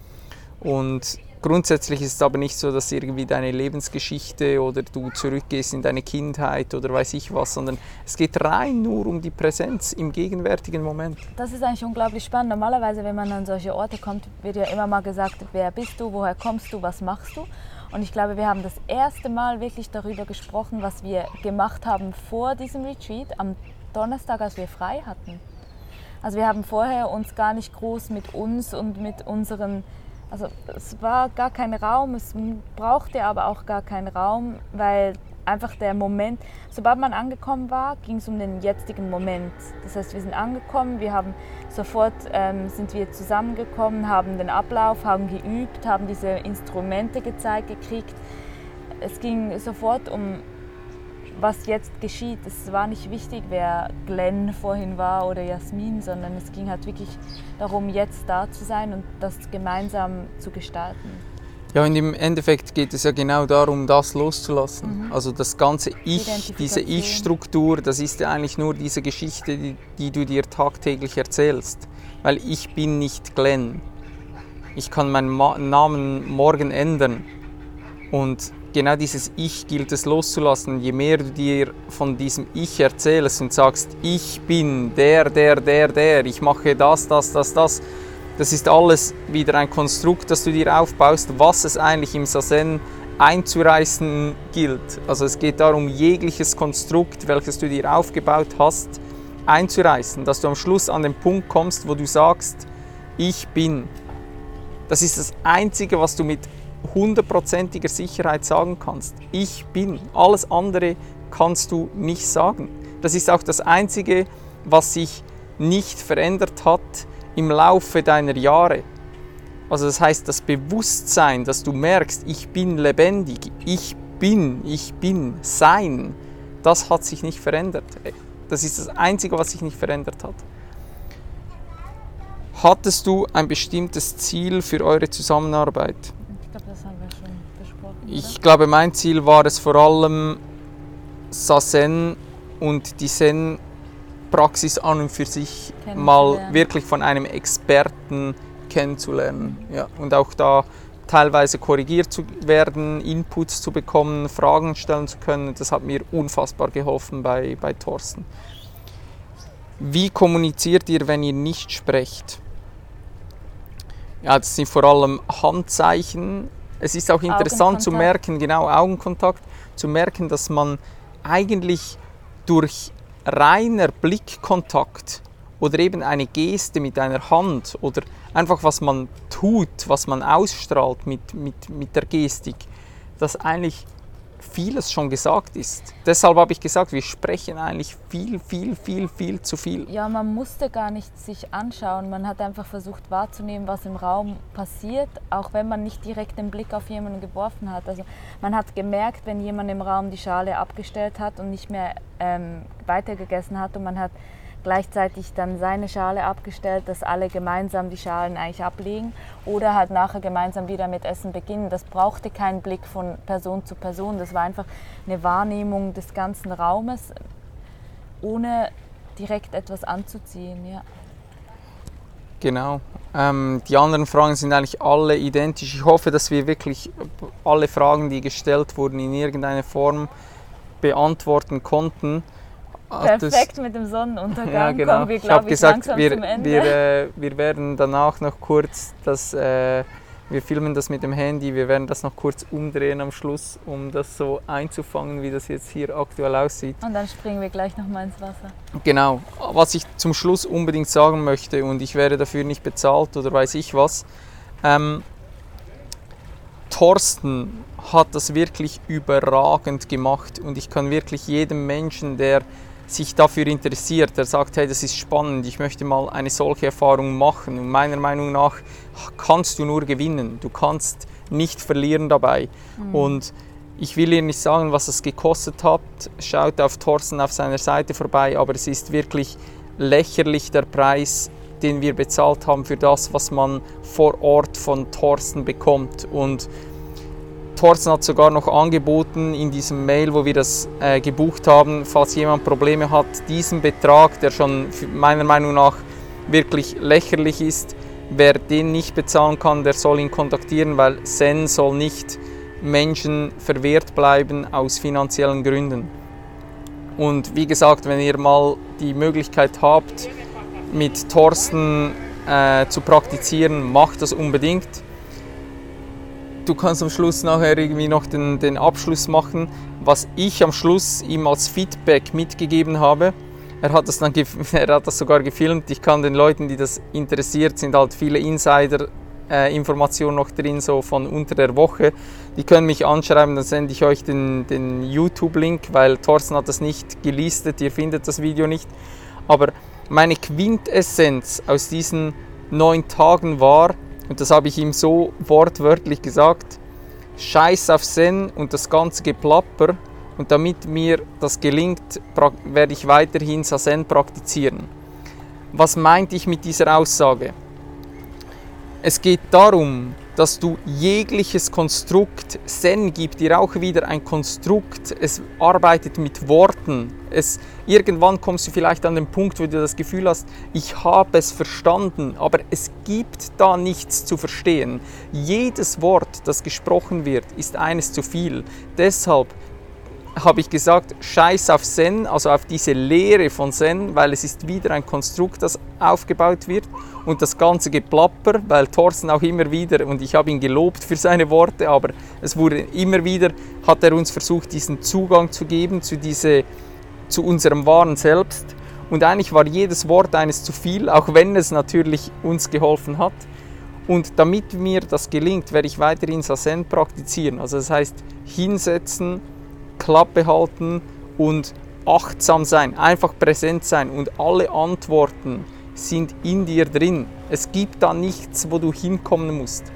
Und grundsätzlich ist es aber nicht so, dass irgendwie deine Lebensgeschichte oder du zurückgehst in deine Kindheit oder weiß ich was, sondern es geht rein nur um die Präsenz im gegenwärtigen Moment. Das ist eigentlich unglaublich spannend. Normalerweise, wenn man an solche Orte kommt, wird ja immer mal gesagt, wer bist du, woher kommst du, was machst du. Und ich glaube, wir haben das erste Mal wirklich darüber gesprochen, was wir gemacht haben vor diesem Retreat, am Donnerstag, als wir frei hatten. Also wir haben vorher uns gar nicht groß mit uns und mit unseren, also es war gar kein Raum, es brauchte aber auch gar keinen Raum, weil einfach der Moment, sobald man angekommen war, ging es um den jetzigen Moment. Das heißt, wir sind angekommen, wir haben sofort ähm, sind wir zusammengekommen, haben den Ablauf, haben geübt, haben diese Instrumente gezeigt gekriegt. Es ging sofort um was jetzt geschieht. Es war nicht wichtig, wer Glenn vorhin war oder Jasmin, sondern es ging halt wirklich darum, jetzt da zu sein und das gemeinsam zu gestalten. Ja, und im Endeffekt geht es ja genau darum, das loszulassen. Also das ganze Ich, diese. Ich-Struktur, das ist ja eigentlich nur diese Geschichte, die, die du dir tagtäglich erzählst. Weil ich bin nicht Glenn. Ich kann meinen Ma Namen morgen ändern. Und genau dieses Ich gilt es loszulassen. Je mehr du dir von diesem Ich erzählst und sagst, ich bin der, der, der, der, ich mache das, das, das, das, das ist alles wieder ein Konstrukt, das du dir aufbaust, was es eigentlich im Sazen einzureißen gilt. Also es geht darum, jegliches Konstrukt, welches du dir aufgebaut hast, einzureißen, dass du am Schluss an den Punkt kommst, wo du sagst, ich bin. Das ist das Einzige, was du mit hundertprozentiger Sicherheit sagen kannst. Ich bin. Alles andere kannst du nicht sagen. Das ist auch das Einzige, was sich nicht verändert hat im Laufe deiner Jahre. Also das heißt, das Bewusstsein, dass du merkst, ich bin lebendig, ich bin, ich bin, sein, das hat sich nicht verändert. Das ist das Einzige, was sich nicht verändert hat. Hattest du ein bestimmtes Ziel für eure Zusammenarbeit? Ich glaube, das haben wir schon besprochen. Ich glaube, mein Ziel war es vor allem, Sazen und die Zen-Praxis an und für sich mal wirklich von einem Experten kennenzulernen. Ja, und auch da teilweise korrigiert zu werden, Inputs zu bekommen, Fragen stellen zu können. Das hat mir unfassbar geholfen bei, bei Thorsten. Wie kommuniziert ihr, wenn ihr nicht sprecht? Ja, das sind vor allem Handzeichen. Es ist auch interessant zu merken, genau Augenkontakt, zu merken, dass man eigentlich durch reiner Blickkontakt oder eben eine Geste mit einer Hand oder einfach was man tut, was man ausstrahlt mit, mit, mit der Gestik, dass eigentlich vieles schon gesagt ist. Deshalb habe ich gesagt, wir sprechen eigentlich viel, viel, viel, viel zu viel. Ja, man musste gar nicht sich anschauen. Man hat einfach versucht wahrzunehmen, was im Raum passiert, auch wenn man nicht direkt den Blick auf jemanden geworfen hat. Also man hat gemerkt, wenn jemand im Raum die Schale abgestellt hat und nicht mehr ähm, weitergegessen hat und man hat gleichzeitig dann seine Schale abgestellt, dass alle gemeinsam die Schalen eigentlich ablegen oder halt nachher gemeinsam wieder mit Essen beginnen. Das brauchte keinen Blick von Person zu Person. Das war einfach eine Wahrnehmung des ganzen Raumes, ohne direkt etwas anzuziehen. Ja. Genau. Ähm, die anderen Fragen sind eigentlich alle identisch. Ich hoffe, dass wir wirklich alle Fragen, die gestellt wurden, in irgendeiner Form beantworten konnten. Perfekt mit dem Sonnenuntergang ja, genau. kommen wir, ich habe ich, gesagt, wir, wir, äh, wir werden danach noch kurz das, äh, wir filmen das mit dem Handy, wir werden das noch kurz umdrehen am Schluss, um das so einzufangen, wie das jetzt hier aktuell aussieht. Und dann springen wir gleich nochmal ins Wasser. Genau, was ich zum Schluss unbedingt sagen möchte und ich werde dafür nicht bezahlt oder weiß ich was, ähm, Thorsten hat das wirklich überragend gemacht und ich kann wirklich jedem Menschen, der sich dafür interessiert, der sagt, hey, das ist spannend, ich möchte mal eine solche Erfahrung machen. Und meiner Meinung nach kannst du nur gewinnen, du kannst nicht verlieren dabei. Mhm. Und ich will ihr nicht sagen, was es gekostet hat. Schaut auf Thorsten auf seiner Seite vorbei, aber es ist wirklich lächerlich der Preis, den wir bezahlt haben für das, was man vor Ort von Thorsten bekommt. Und Thorsten hat sogar noch angeboten in diesem Mail, wo wir das äh, gebucht haben, falls jemand Probleme hat, diesen Betrag, der schon meiner Meinung nach wirklich lächerlich ist, wer den nicht bezahlen kann, der soll ihn kontaktieren, weil Zen soll nicht Menschen verwehrt bleiben aus finanziellen Gründen. Und wie gesagt, wenn ihr mal die Möglichkeit habt, mit Thorsten äh, zu praktizieren, macht das unbedingt du kannst am Schluss nachher irgendwie noch den, den Abschluss machen, was ich am Schluss ihm als Feedback mitgegeben habe. Er hat das dann er hat das sogar gefilmt. Ich kann den Leuten, die das interessiert, sind halt viele Insider äh, Informationen noch drin, so von unter der Woche. Die können mich anschreiben, dann sende ich euch den, den YouTube-Link, weil Thorsten hat das nicht gelistet, ihr findet das Video nicht. Aber meine Quintessenz aus diesen neun Tagen war, und das habe ich ihm so wortwörtlich gesagt. Scheiß auf Zen und das ganze Geplapper. Und damit mir das gelingt, werde ich weiterhin Sazen praktizieren. Was meinte ich mit dieser Aussage? Es geht darum, dass du jegliches Konstrukt, Zen gibt dir auch wieder ein Konstrukt, es arbeitet mit Worten. Es, irgendwann kommst du vielleicht an den Punkt, wo du das Gefühl hast, ich habe es verstanden, aber es gibt da nichts zu verstehen. Jedes Wort, das gesprochen wird, ist eines zu viel. Deshalb habe ich gesagt, scheiß auf Zen, also auf diese Lehre von Zen, weil es ist wieder ein Konstrukt, das aufgebaut wird und das ganze Geplapper, weil Thorsten auch immer wieder, und ich habe ihn gelobt für seine Worte, aber es wurde immer wieder, hat er uns versucht, diesen Zugang zu geben zu, diese, zu unserem wahren Selbst. Und eigentlich war jedes Wort eines zu viel, auch wenn es natürlich uns geholfen hat. Und damit mir das gelingt, werde ich weiterhin Sazen praktizieren. Also das heißt, hinsetzen, Klappe halten und achtsam sein, einfach präsent sein und alle Antworten sind in dir drin. Es gibt da nichts, wo du hinkommen musst.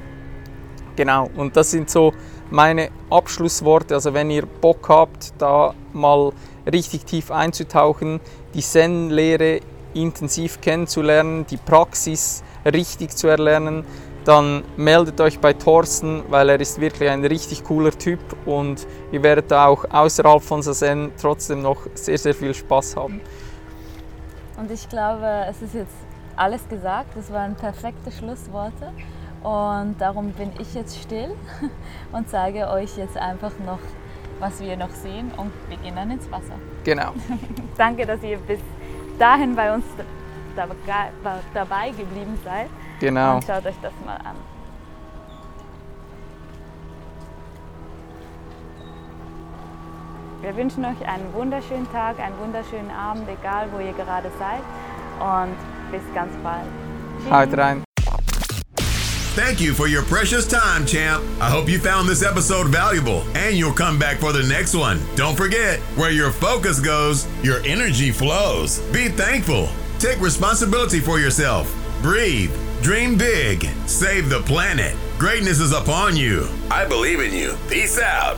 Genau, und das sind so meine Abschlussworte. Also wenn ihr Bock habt, da mal richtig tief einzutauchen, die Zen-Lehre intensiv kennenzulernen, die Praxis richtig zu erlernen, dann meldet euch bei Thorsten, weil er ist wirklich ein richtig cooler Typ und ihr werdet auch außerhalb von Sazen trotzdem noch sehr, sehr viel Spaß haben. Und ich glaube, es ist jetzt alles gesagt. Das waren perfekte Schlussworte. Und darum bin ich jetzt still und zeige euch jetzt einfach noch, was wir noch sehen und wir gehen dann ins Wasser. Genau. Danke, dass ihr bis dahin bei uns dabei geblieben seid. Genau. Und schaut euch das mal an. Wir wünschen euch einen wunderschönen Tag, einen wunderschönen Abend, egal wo ihr gerade seid. und bis ganz bald. Haut rein. Thank you for your precious time, champ. I hope you found this episode valuable and you'll come back for the next one. Don't forget, where your focus goes, your energy flows. Be thankful. Take responsibility for yourself. Breathe. Dream big. Save the planet. Greatness is upon you. I believe in you. Peace out.